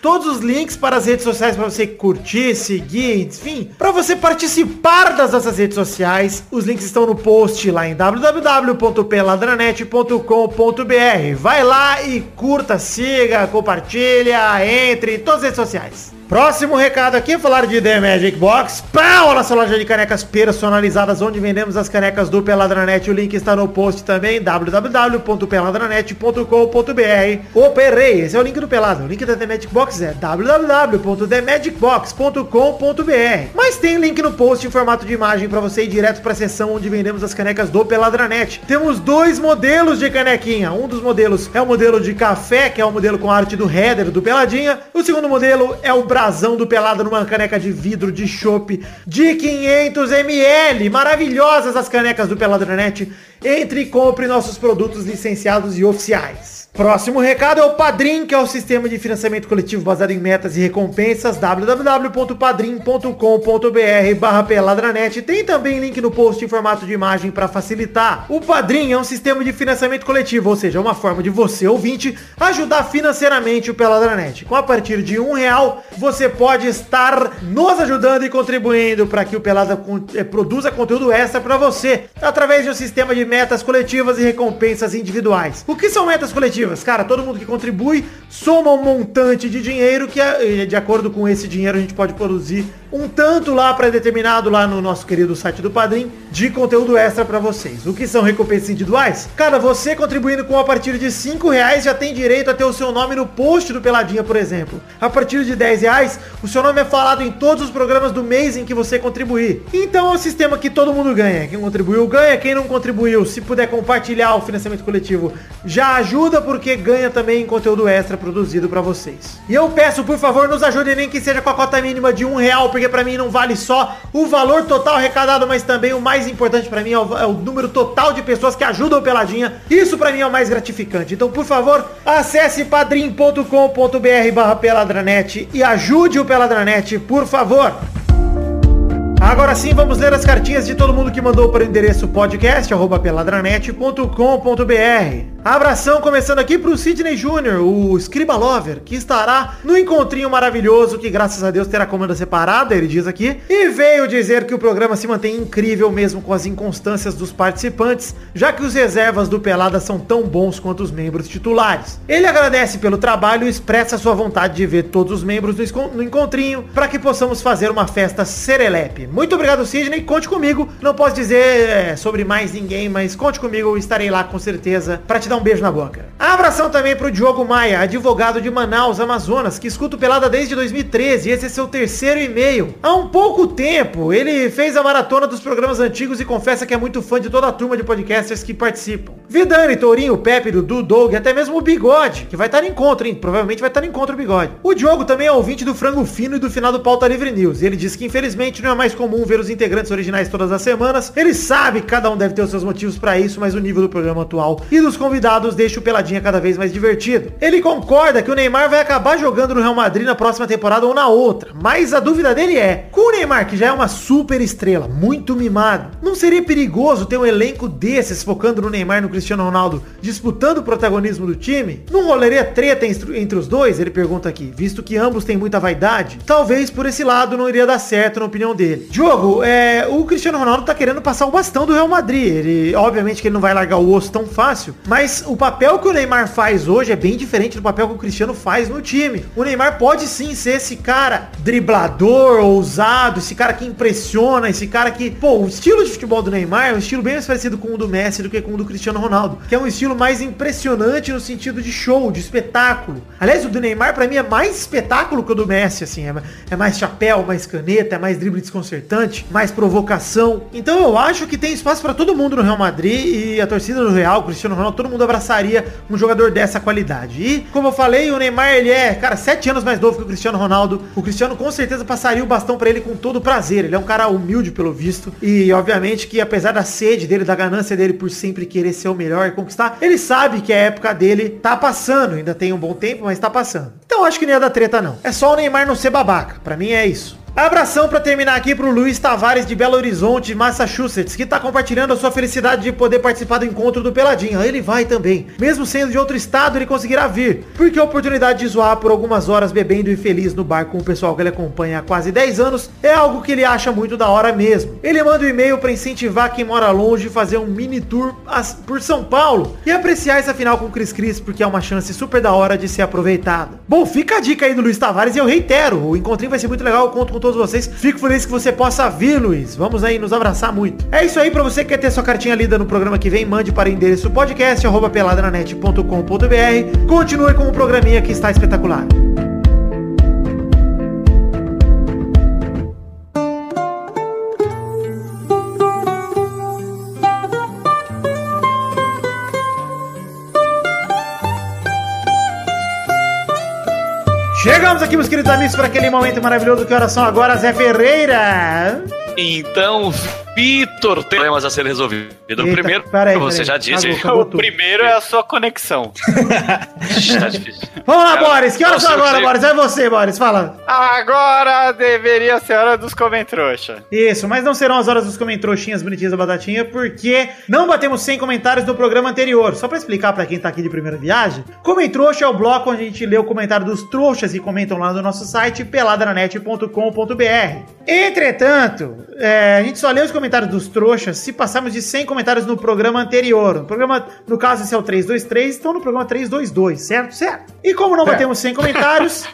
S4: Todos os links para as redes sociais para você curtir, seguir, enfim, para você participar das nossas redes sociais. Os links estão no post lá em www.peladranet.com.br. Vai lá e curta, siga, compartilha, entre em todas as redes sociais. Próximo recado aqui, falar de The Magic Box. Pau! Nossa loja de canecas personalizadas, onde vendemos as canecas do Peladranet. O link está no post também, www.peladranet.com.br. Operei, esse é o link do Pelado. O link da The Magic Box é www.themagicbox.com.br. Mas tem link no post em formato de imagem para você ir direto para a seção onde vendemos as canecas do Peladranet. Temos dois modelos de canequinha. Um dos modelos é o modelo de café, que é o modelo com arte do header do Peladinha. O segundo modelo é o brasão do pelado numa caneca de vidro de chopp de 500 ml. Maravilhosas as canecas do Peladranet. Entre e compre nossos produtos licenciados e oficiais. Próximo recado é o Padrim, que é o sistema de financiamento coletivo baseado em metas e recompensas, www.padrim.com.br barra peladranet. Tem também link no post em formato de imagem para facilitar. O Padrim é um sistema de financiamento coletivo, ou seja, uma forma de você, ouvinte, ajudar financeiramente o Peladranet. Com a partir de um real, você pode estar nos ajudando e contribuindo para que o Pelada eh, produza conteúdo extra para você, através de um sistema de metas coletivas e recompensas individuais. O que são metas coletivas? Cara, todo mundo que contribui soma um montante de dinheiro que, é, de acordo com esse dinheiro, a gente pode produzir um tanto lá pré-determinado lá no nosso querido site do Padrim de conteúdo extra para vocês. O que são recompensas individuais? Cara, você contribuindo com a partir de 5 reais já tem direito a ter o seu nome no post do Peladinha, por exemplo. A partir de 10 reais, o seu nome é falado em todos os programas do mês em que você contribuir. Então é um sistema que todo mundo ganha. Quem contribuiu ganha, quem não contribuiu, se puder compartilhar o financiamento coletivo, já ajuda porque ganha também conteúdo extra produzido para vocês. E eu peço, por favor, nos ajudem nem que seja com a cota mínima de um real, porque para mim não vale só o valor total arrecadado, mas também o mais importante para mim é o, é o, número total de pessoas que ajudam o Peladinha. Isso para mim é o mais gratificante. Então, por favor, acesse padrim.com.br barra peladranet e ajude o Peladranet, por favor. Agora sim, vamos ler as cartinhas de todo mundo que mandou para o endereço podcast, peladranet.com.br. Abração começando aqui pro Sidney Jr., o Scriba Lover, que estará no encontrinho maravilhoso que graças a Deus terá comanda separada, ele diz aqui, e veio dizer que o programa se mantém incrível mesmo com as inconstâncias dos participantes, já que os reservas do Pelada são tão bons quanto os membros titulares. Ele agradece pelo trabalho e expressa sua vontade de ver todos os membros no encontrinho para que possamos fazer uma festa serelepe. Muito obrigado, Sidney, conte comigo. Não posso dizer é, sobre mais ninguém, mas conte comigo, eu estarei lá com certeza para te dar um beijo na boca. Abração também pro Diogo Maia, advogado de Manaus, Amazonas, que escuta o Pelada desde 2013 e esse é seu terceiro e-mail. Há um pouco tempo, ele fez a maratona dos programas antigos e confessa que é muito fã de toda a turma de podcasters que participam. Vidani, Tourinho, Pepe, Dudu, Doug até mesmo o Bigode, que vai estar no encontro, hein? Provavelmente vai estar no encontro o Bigode. O Diogo também é ouvinte do Frango Fino e do final do Pauta Livre News. Ele diz que infelizmente não é mais comum ver os integrantes originais todas as semanas. Ele sabe que cada um deve ter os seus motivos para isso, mas o nível do programa atual e dos convidados deixa o Peladinha cada vez mais divertido. Ele concorda que o Neymar vai acabar jogando no Real Madrid na próxima temporada ou na outra, mas a dúvida dele é, com o Neymar, que já é uma super estrela, muito mimado, não seria perigoso ter um elenco desses focando no Neymar e no Cristiano Ronaldo, disputando o protagonismo do time? Não roleria treta entre os dois? Ele pergunta aqui, visto que ambos têm muita vaidade? Talvez por esse lado não iria dar certo na opinião dele. Diogo, é, o Cristiano Ronaldo tá querendo passar o bastão do Real Madrid. Ele, obviamente que ele não vai largar o osso tão fácil, mas o papel que o Neymar faz hoje é bem diferente do papel que o Cristiano faz no time. O Neymar pode sim ser esse cara driblador, ousado, esse cara que impressiona, esse cara que, pô, o estilo de futebol do Neymar é um estilo bem mais parecido com o do Messi do que com o do Cristiano Ronaldo, que é um estilo mais impressionante no sentido de show, de espetáculo. Aliás, o do Neymar para mim é mais espetáculo que o do Messi, assim, é, é mais chapéu, mais caneta, é mais drible desconcertante, mais provocação. Então eu acho que tem espaço para todo mundo no Real Madrid e a torcida do Real, Cristiano Ronaldo, todo mundo abraçaria um jogador dessa qualidade. E, como eu falei, o Neymar, ele é, cara, sete anos mais novo que o Cristiano Ronaldo. O Cristiano com certeza passaria o bastão pra ele com todo prazer. Ele é um cara humilde, pelo visto. E, obviamente, que apesar da sede dele, da ganância dele por sempre querer ser o melhor e conquistar, ele sabe que a época dele tá passando. Ainda tem um bom tempo, mas tá passando. Então, acho que nem ia dar treta, não. É só o Neymar não ser babaca. Pra mim é isso. Abração pra terminar aqui pro Luiz Tavares de Belo Horizonte, Massachusetts, que tá compartilhando a sua felicidade de poder participar do encontro do Peladinho. Ele vai também. Mesmo sendo de outro estado, ele conseguirá vir. Porque a oportunidade de zoar por algumas horas bebendo e feliz no bar com o pessoal que ele acompanha há quase 10 anos é algo que ele acha muito da hora mesmo. Ele manda um e-mail pra incentivar quem mora longe fazer um mini tour por São Paulo e apreciar essa final com o Cris Cris, porque é uma chance super da hora de ser aproveitada. Bom, fica a dica aí do Luiz Tavares e eu reitero, o encontrinho vai ser muito legal, eu conto com todos vocês. Fico feliz que você possa vir, Luiz. Vamos aí nos abraçar muito. É isso aí, pra você que quer ter sua cartinha lida no programa que vem, mande para o endereço podcast, arroba peladranet.com.br. Continue com o programinha que está espetacular. Chegamos aqui, meus queridos amigos, para aquele momento maravilhoso que horas são agora, Zé Ferreira.
S6: Então, Vitor, tem problemas a ser resolvido. O
S4: Eita,
S6: primeiro,
S4: peraí,
S6: você já disse.
S4: Acabou, acabou
S5: O
S4: tudo.
S5: primeiro é a sua conexão.
S6: tá difícil.
S4: Vamos lá,
S6: Cara,
S4: Boris. Que horas são agora. Boris? É você, Boris. Fala.
S5: Agora deveria ser hora dos comentrouxa.
S4: Isso, mas não serão as horas dos comentroxinhas bonitinhas da batatinha, porque não batemos 100 comentários no programa anterior. Só pra explicar pra quem tá aqui de primeira viagem, Comentrouxa é o bloco onde a gente lê o comentário dos trouxas que comentam lá no nosso site, peladranet.com.br. Entretanto, é, a gente só lê os comentários dos trouxas se passarmos de 100 comentários no programa anterior. No programa, no caso, esse é o 323, então no programa 322, certo? Certo. E como não batemos 100 comentários,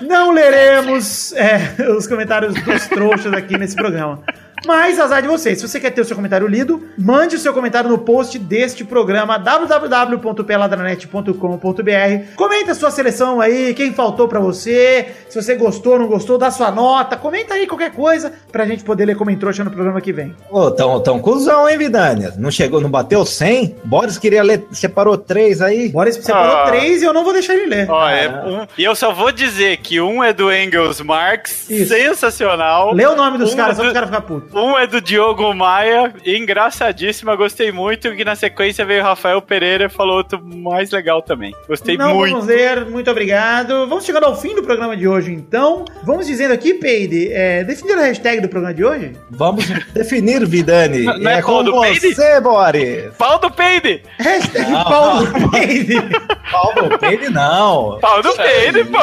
S4: não leremos é, os comentários dos trouxas aqui nesse programa. Mas azar de vocês. Se você quer ter o seu comentário lido, mande o seu comentário no post deste programa www.peladranet.com.br. Comenta a sua seleção aí, quem faltou pra você, se você gostou, não gostou, dá sua nota, comenta aí qualquer coisa pra gente poder ler comentrouxa no programa que vem.
S2: Ô, tão, tão cuzão, hein, Vidânia? Não chegou, não bateu 100? Boris queria ler, separou três aí.
S4: Bora, você separou
S5: Ah.
S4: três e eu não vou deixar ele ler.
S5: Ó, é um- e eu só vou dizer que um é do Engels Marx,
S4: Isso.
S5: sensacional.
S4: Lê o nome dos
S5: Um
S4: caras,
S5: é
S4: só
S5: do-
S4: os caras ficar putos.
S5: Um é do Diogo Maia, engraçadíssima, gostei muito. E na sequência veio o Rafael Pereira e falou outro mais legal também. Gostei
S4: não
S5: muito.
S4: vamos ler, muito obrigado. Vamos chegando ao fim do programa de hoje, então. Vamos dizendo aqui, Peide, é, definir a hashtag do programa de hoje?
S2: Vamos definir, Vidani.
S5: Não- não é
S2: com
S5: pau do peide?
S2: você, Boris.
S5: Pau do peide!
S4: Hashtag
S2: Não,
S4: Paulo Peide.
S2: Pau do peide, não.
S5: Pau do peide,
S2: isso,
S5: pô!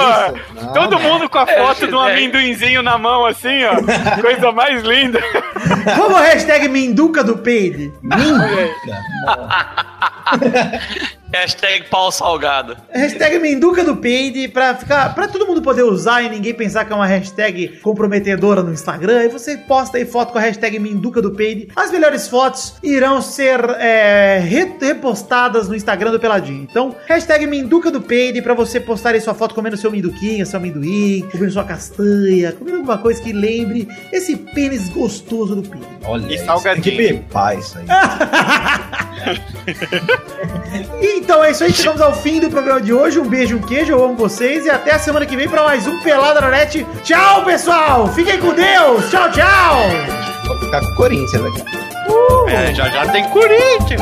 S2: não,
S5: Todo
S2: né?
S5: mundo com a foto de um
S6: é.
S5: amendoinzinho na mão, assim, ó. Coisa mais linda.
S4: Vamos hashtag Menduca do Peide.
S6: Hashtag pau salgado.
S4: Hashtag Menduca do Peide pra ficar. pra todo mundo poder usar e ninguém pensar que é uma hashtag comprometedora no Instagram. Aí você posta aí foto com a hashtag Menduca do Peide. As melhores fotos irão ser é, re- repostadas no Instagram do Peladinho. Então, hashtag Menduca do Peide pra você postar aí sua foto comendo seu minduquinha, seu amendoim, comendo sua castanha, comendo alguma coisa que lembre esse pênis gostoso do Peide.
S2: Olha,
S5: E salgadinho.
S2: Tem que pipar isso aí.
S4: Então é isso aí, chegamos ao fim do programa de hoje. Um beijo, um queijo, eu amo vocês e até a semana que vem para mais um Pelada na Net. Tchau, pessoal! Fiquem com Deus! Tchau, tchau!
S2: Vou ficar com o Corinthians aqui.
S5: É, já já tem Corinthians.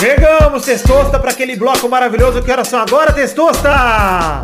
S4: Chegamos, Testosta, para aquele bloco maravilhoso. Que horas são agora, Testosta?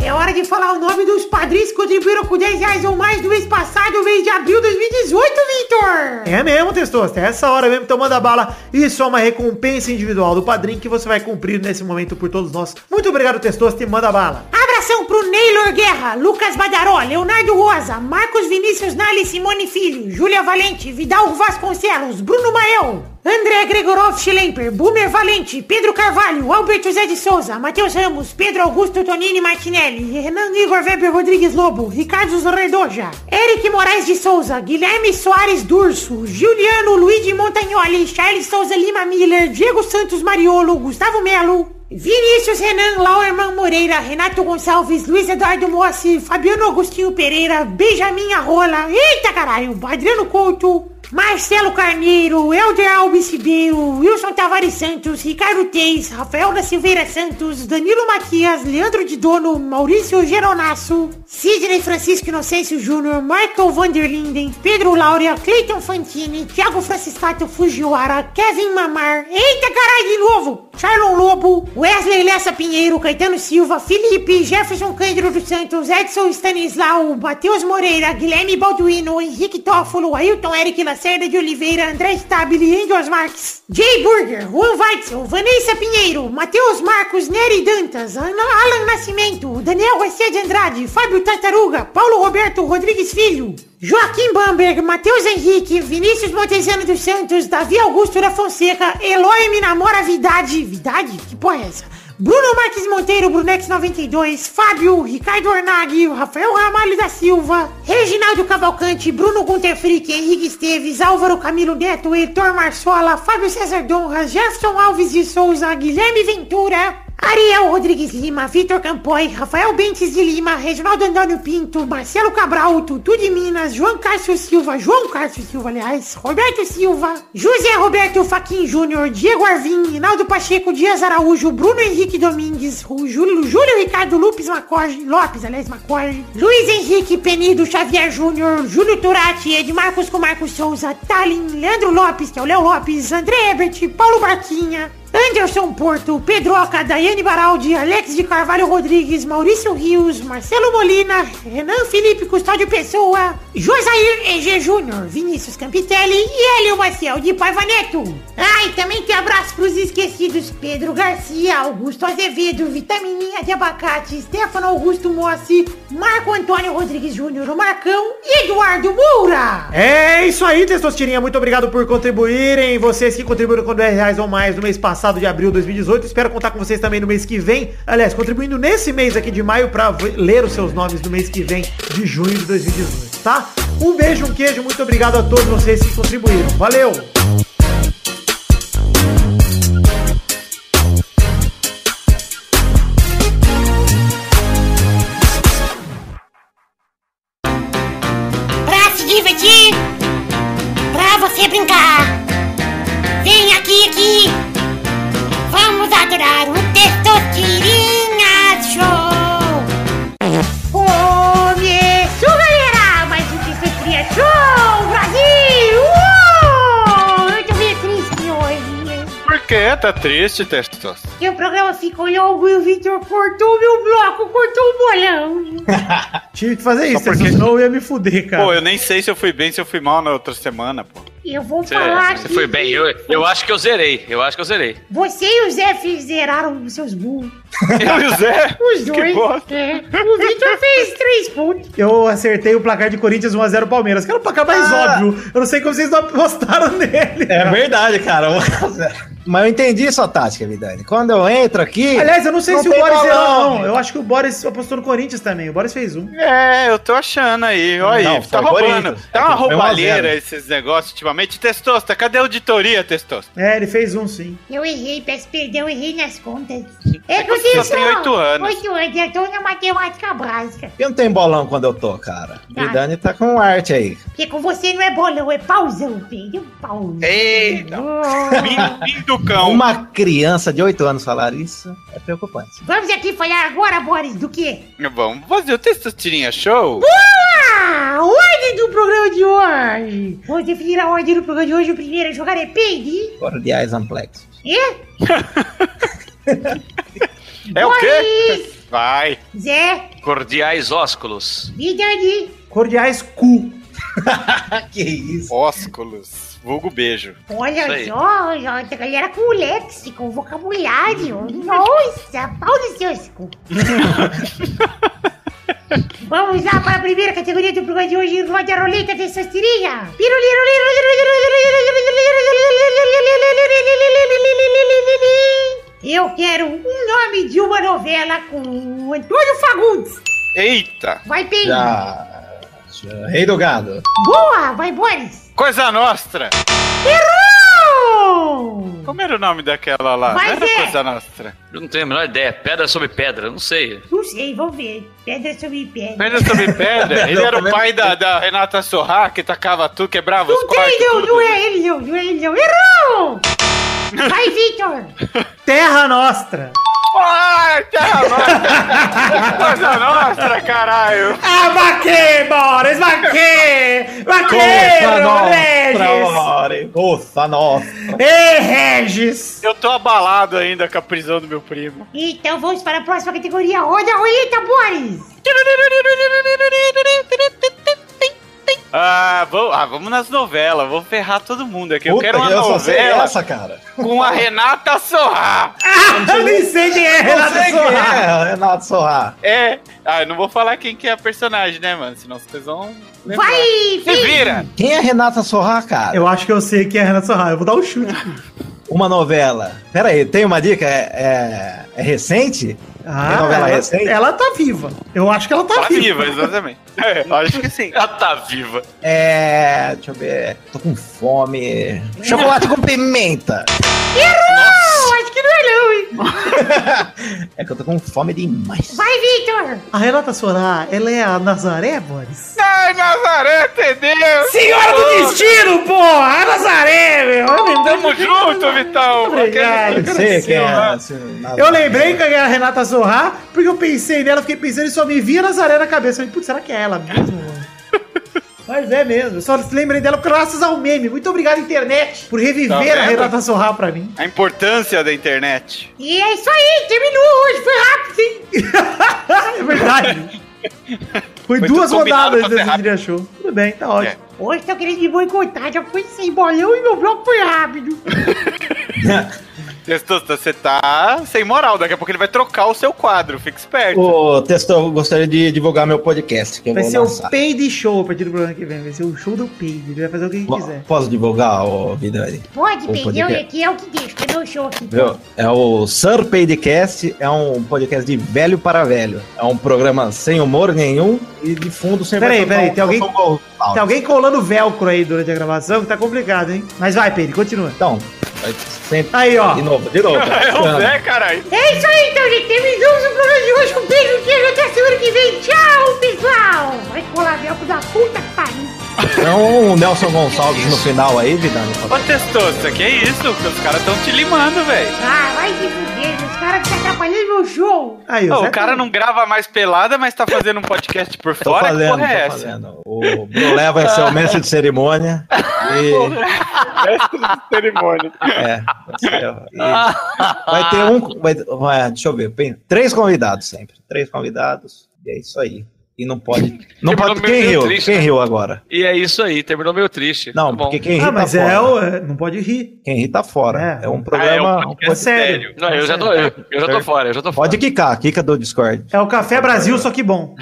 S7: É hora de falar o nome dos padrinhos que contribuíram com 10 reais ou mais no mês passado, mês de abril de 2018, Victor!
S4: É mesmo, Testosta. É essa hora mesmo, então manda bala. Isso é uma recompensa individual do padrinho que você vai cumprir nesse momento por todos nós. Muito obrigado, Testosta, e manda bala.
S7: Abração pro Neylor Guerra, Lucas Badaró, Leonardo Rosa, Marcos Vinícius Nali Simone Filho, Júlia Valente, Vidal Vasconcelos, Bruno Mael, André Gregorov Schlemper, Boomer Valente, Pedro Carvalho, Alberto Zé de Souza, Matheus Ramos, Pedro Augusto Tonini Martinelli, Renan Igor Weber Rodrigues Lobo, Ricardo Zorredoja, Eric Moraes de Souza, Guilherme Soares Durso, Juliano Luigi Montagnoli, Charles Souza Lima Miller, Diego Santos Mariolo, Gustavo Melo, Vinícius Renan, Lauerman Moreira, Renato Gonçalves, Luiz Eduardo Mossi, Fabiano Agostinho Pereira, Benjamin Arrola, eita caralho, Adriano Couto, Marcelo Carneiro, Helder Alves Ribeiro, Wilson Tavares Santos, Ricardo Teis, Rafael da Silveira Santos, Danilo Matias, Leandro de Dono, Maurício Geronasso, Sidney Francisco Inocêncio Júnior, Michael Vanderlinden, Pedro Laura, Cleiton Fantini, Thiago Franciscato Fujiwara, Kevin Mamar, eita caralho de novo, Charlon Lobo, Wesley Lessa Pinheiro, Caetano Silva, Felipe, Jefferson Cândido dos Santos, Edson Stanislau, Matheus Moreira, Guilherme Balduino, Henrique Toffolo, Ailton Eric Lacerda de Oliveira, André Stabile, Angels Marques, Jay Burger, Juan Weitzel, Vanessa Pinheiro, Matheus Marcos, Nery Dantas, Alan Nascimento, Daniel Garcia de Andrade, Fábio Tartaruga, Paulo Roberto Rodrigues Filho, Joaquim Bamberg, Matheus Henrique, Vinícius Montezano dos Santos, Davi Augusto da Fonseca, Eloy me namora Vidade. Vidade? Que porra é essa? Bruno Marques Monteiro, Brunex 92, Fábio, Ricardo Ornaghi, Rafael Ramalho da Silva, Reginaldo Cavalcante, Bruno Gunter Henrique Esteves, Álvaro Camilo Neto, Heitor Marçola, Fábio César Donra, Jefferson Alves de Souza, Guilherme Ventura, Ariel Rodrigues Lima, Vitor Campoy, Rafael Bentes de Lima, Reginaldo Antônio Pinto, Marcelo Cabral, Tutu de Minas, João Cássio Silva, João Cássio Silva, aliás, Roberto Silva, José Roberto Faquin Júnior, Diego Arvim, Rinaldo Pacheco, Dias Araújo, Bruno Henrique Domingues, Júlio, Júlio Ricardo Lopes Macorge, Lopes, aliás, Macorge, Luiz Henrique Penido Xavier Júnior, Júlio Turati, Edmarcos com Marcos Souza, Talin, Leandro Lopes, que é o Léo Lopes, André Ebert, Paulo Barquinha, Anderson Porto, Pedroca, Daiane Baraldi, Alex de Carvalho Rodrigues, Maurício Rios, Marcelo Molina, Renan Felipe Custódio Pessoa, Josair EG Júnior, Vinícius Campitelli e Hélio Maciel de Paiva Neto. Ah, também tem abraço pros esquecidos Pedro Garcia, Augusto Azevedo, Vitamininha de Abacate, Stefano Augusto Mossi, Marco Antônio Rodrigues Júnior, o Marcão e Eduardo Moura.
S4: É isso aí, Testosterinha. Muito obrigado por contribuírem. Vocês que contribuíram com 10 reais ou mais no mês passado de abril de 2018. Espero contar com vocês também no mês que vem. Aliás, contribuindo nesse mês aqui de maio pra v- ler os seus nomes no mês que vem de junho de 2018, tá? Um beijo, um queijo. Muito obrigado a todos vocês que contribuíram. Valeu!
S3: Pra se divertir, pra você brincar.
S5: Que tá triste, Testos?
S7: Porque o programa ficou longo e o Victor cortou meu bloco, cortou o bolão.
S4: Tive que fazer isso,
S5: porque-
S4: senão eu ia me fuder, cara.
S5: Pô, eu nem sei se eu fui bem, se eu fui mal na outra semana, pô.
S7: Eu vou
S6: Você,
S7: falar
S6: você
S7: que
S6: foi bem. Eu, eu acho que eu zerei. Eu acho que eu zerei.
S7: você e o Zé zeraram os seus burros.
S5: Eu e o Zé?
S7: Os
S5: Que
S7: dois.
S5: bosta.
S7: É. O Victor fez três pontos.
S4: Eu acertei o placar de Corinthians 1x0 Palmeiras, que era o placar mais
S2: Ah.
S4: óbvio. Eu não sei como vocês não apostaram nele.
S2: É verdade, cara. Mas eu entendi sua tática, Vidani. Quando eu entro aqui.
S4: Aliás, eu não sei
S2: Não
S4: se o Boris
S2: balão.
S4: zerou, não. Eu acho que o Boris apostou no Corinthians também. O Boris fez um.
S5: É, eu tô achando aí. Olha
S2: Não,
S5: aí, tá roubando. Tá uma
S2: um
S5: roubalheira esses negócios ultimamente. Testosta, cadê a auditoria, Testosta?
S4: É, ele fez um sim.
S7: Eu errei, peço perdão, errei nas contas. É que
S5: você
S7: vocês
S5: só tem
S7: são-
S5: oito anos.
S7: Oito anos, eu tô na matemática básica.
S2: Eu não tenho bolão quando eu tô, cara.
S7: Ah.
S2: Vidani tá com arte aí.
S7: Porque com você não é bolão, é pauzão, filho. Pauzão.
S5: Eita.
S7: Oh.
S5: Do cão.
S2: Uma criança de 8 anos falar isso é preocupante.
S7: Vamos aqui falar agora, Boris, do quê?
S5: Vamos fazer o Testosterinha Show?
S7: Ah, a ordem do programa de hoje. Vamos definir a ordem do programa de hoje. O primeiro a jogar é Peide.
S2: Cordiais amplexos.
S7: É?
S5: É o quê? Vai.
S7: Zé,
S6: Cordiais ósculos.
S7: Vidani,
S4: Cordiais cu.
S2: que isso?
S5: Ósculos. Vulgo beijo.
S7: Olha só, olha, a galera com léxico, vocabulário. Nossa, pau no seu cu. Vamos lá para a primeira categoria do programa de hoje, roda a roleta de Sastirinha. Eu quero um nome de uma novela com Antônio Fagundes.
S5: Eita!
S7: Vai, Pedro.
S2: Já. já- Rei do gado.
S7: Boa, vai, Boris.
S5: Coisa Nostra!
S7: Errou!
S5: Como era o nome daquela lá?
S7: Mas
S5: Não era
S7: é.
S5: Coisa Nostra.
S6: Eu não tenho a menor ideia. Pedra sobre pedra, não sei.
S7: Não sei, vamos ver. Pedra sobre pedra.
S5: Pedra sobre pedra. Ele era o pai da, da Renata Sorra, que tacava tudo, quebrava os
S7: Não
S5: quartos.
S7: tem, não,
S5: tudo.
S7: não é ele, não, não é ele, não. Errou! Vai, Victor!
S4: Terra Nostra.
S5: Ai, Terra Nostra! Coisa Nostra, caralho!
S4: Ah, vaquê, Boris, vaquê! Vaqueiro, Regis!
S2: Coça nossa.
S4: Ei, Regis!
S5: Eu tô abalado ainda com a prisão do meu primo.
S7: Então vamos para a próxima categoria. Roda a roleta, Boris!
S5: Ah, vamos, ah, vamos nas novelas, vou ferrar todo mundo aqui. Eu
S2: Puta,
S5: quero uma
S2: eu sei
S5: novela
S2: essa, cara.
S5: com a Renata Sorra.
S4: Ah, eu nem sei quem é
S2: Não
S4: Renato
S2: sei quem é, Renato Sorra.
S5: É. Ah, eu não vou falar quem que é a personagem, né, mano? Senão vocês vão. lembrar.
S7: Vai,
S5: Se vira!
S2: Quem é Renata Sorra, cara?
S4: Eu acho que eu sei quem é Renato Sorra. Eu vou dar um chute.
S2: Uma novela. Pera aí, tem uma dica? É, é, é recente?
S4: Ah,
S2: novela
S4: ela,
S2: recente?
S4: ela tá viva. Eu acho que ela tá,
S5: Tá
S4: viva.
S5: viva, exatamente. É, acho que sim.
S6: Ela tá viva.
S2: É. Deixa eu ver. Tô com fome. Chocolate com pimenta.
S7: Errou! Que não é não, hein?
S2: É que eu tô com fome demais.
S7: Vai, Victor!
S4: A Renata Sorra, ela é a Nazaré, Boris?
S5: Ai, Nazaré, entendeu?
S4: Senhora do Destino, porra! A Nazaré, meu! Eu lembrei,
S5: Tamo junto, Vitão.
S4: Obrigado.
S2: Eu sei quem é.
S4: Eu lembrei que era a Renata Sorra, porque eu pensei nela, fiquei pensando e só me via Nazaré na cabeça. Eu falei, putz, será que é ela mesmo? Mas é mesmo, eu só lembrei dela graças ao meme. Muito obrigado, internet, por
S5: Tá
S4: reviver
S5: vendo?
S4: a Renata Sorra pra mim.
S5: A importância da internet.
S7: E é isso aí, terminou hoje, foi rápido, hein?
S4: É verdade. Foi,
S5: Foi
S4: duas rodadas desse dia show. Tudo bem, tá ótimo.
S7: Hoje tô querendo me boicotar, já foi sem bolão e meu bloco foi rápido.
S5: Testosta, você tá sem moral. Daqui a pouco ele vai trocar o seu quadro. Fica esperto.
S2: Ô, Testor, eu gostaria de divulgar meu podcast. Que eu
S4: Vai
S2: vou
S4: ser
S2: lançar.
S4: o Peide Show a partir do programa que vem. Vai ser o show do Peide. Ele vai fazer o que ele quiser.
S2: Posso divulgar, ô Vidani?
S7: Pode,
S2: O
S7: Pedro,
S2: podcast.
S7: aqui é o que deixa, que é meu show aqui.
S2: Viu? É o Sir Podcast, é um podcast de velho para velho. É um programa sem humor nenhum e de fundo sempre
S4: Peraí, peraí, tem alguém-. Tem alguém colando velcro aí durante a gravação que tá complicado, hein? Mas vai, Peide, continua.
S2: Então, sempre...
S4: Aí, ó.
S2: De novo, de novo.
S5: É o Zé, caralho.
S7: É isso aí, então, gente. Terminamos o programa de hoje um beijo, queijo. Até semana que vem. Tchau, pessoal. Vai colar velcro da puta que pariu.
S2: Então, o Nelson Gonçalves no final aí, Vidani.
S5: Ô, Testosta, que é isso? Os caras tão te limando, velho.
S7: Ah, vai se fuder. Os caras que tá atrapalhando meu show.
S4: Aí,
S5: Ô,
S4: Zé
S5: o cara
S4: tá-
S5: não grava mais pelada, mas tá fazendo um podcast por
S2: Tô
S5: fora.
S2: fazendo,
S5: que porra é
S2: fazendo. O Bruno Leva vai ser o mestre de cerimônia. E,
S5: Mestre de cerimônia.
S2: é, vai, ser- e vai ter um. Vai, vai- deixa eu ver. Três convidados sempre. Três convidados. E é isso aí. E não pode. Não
S6: Terminou
S2: pode.
S6: meio-
S2: Quem
S6: meio
S2: riu?
S6: triste,
S2: Quem
S6: né?
S2: riu agora?
S6: E é isso aí, terminou meio triste.
S2: Não,
S6: Tá
S2: porque quem ri
S4: Ah,
S2: tá
S4: mas
S2: fora.
S4: é, o, é, não pode rir.
S2: Quem ri tá fora.
S4: É.
S2: É, um
S5: Ah, é
S2: programa.
S5: um
S2: um pod-
S4: sério.
S6: Não, eu já tô, eu, eu já tô fora, eu já tô fora.
S2: Pode quicar, quica do Discord.
S4: É o Café Brasil, só que bom.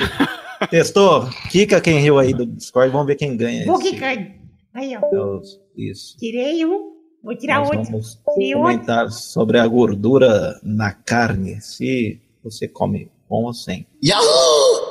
S2: Testou? Quica quem riu aí do Discord, vamos ver quem ganha.
S7: Vou quicando. Aí, ó.
S2: Isso.
S7: Tirei um. Vou tirar
S2: Nós
S7: outro.
S2: vamos
S7: Tirei outro.
S2: comentar sobre a gordura na carne, se você come com ou sem.
S8: Yahoo!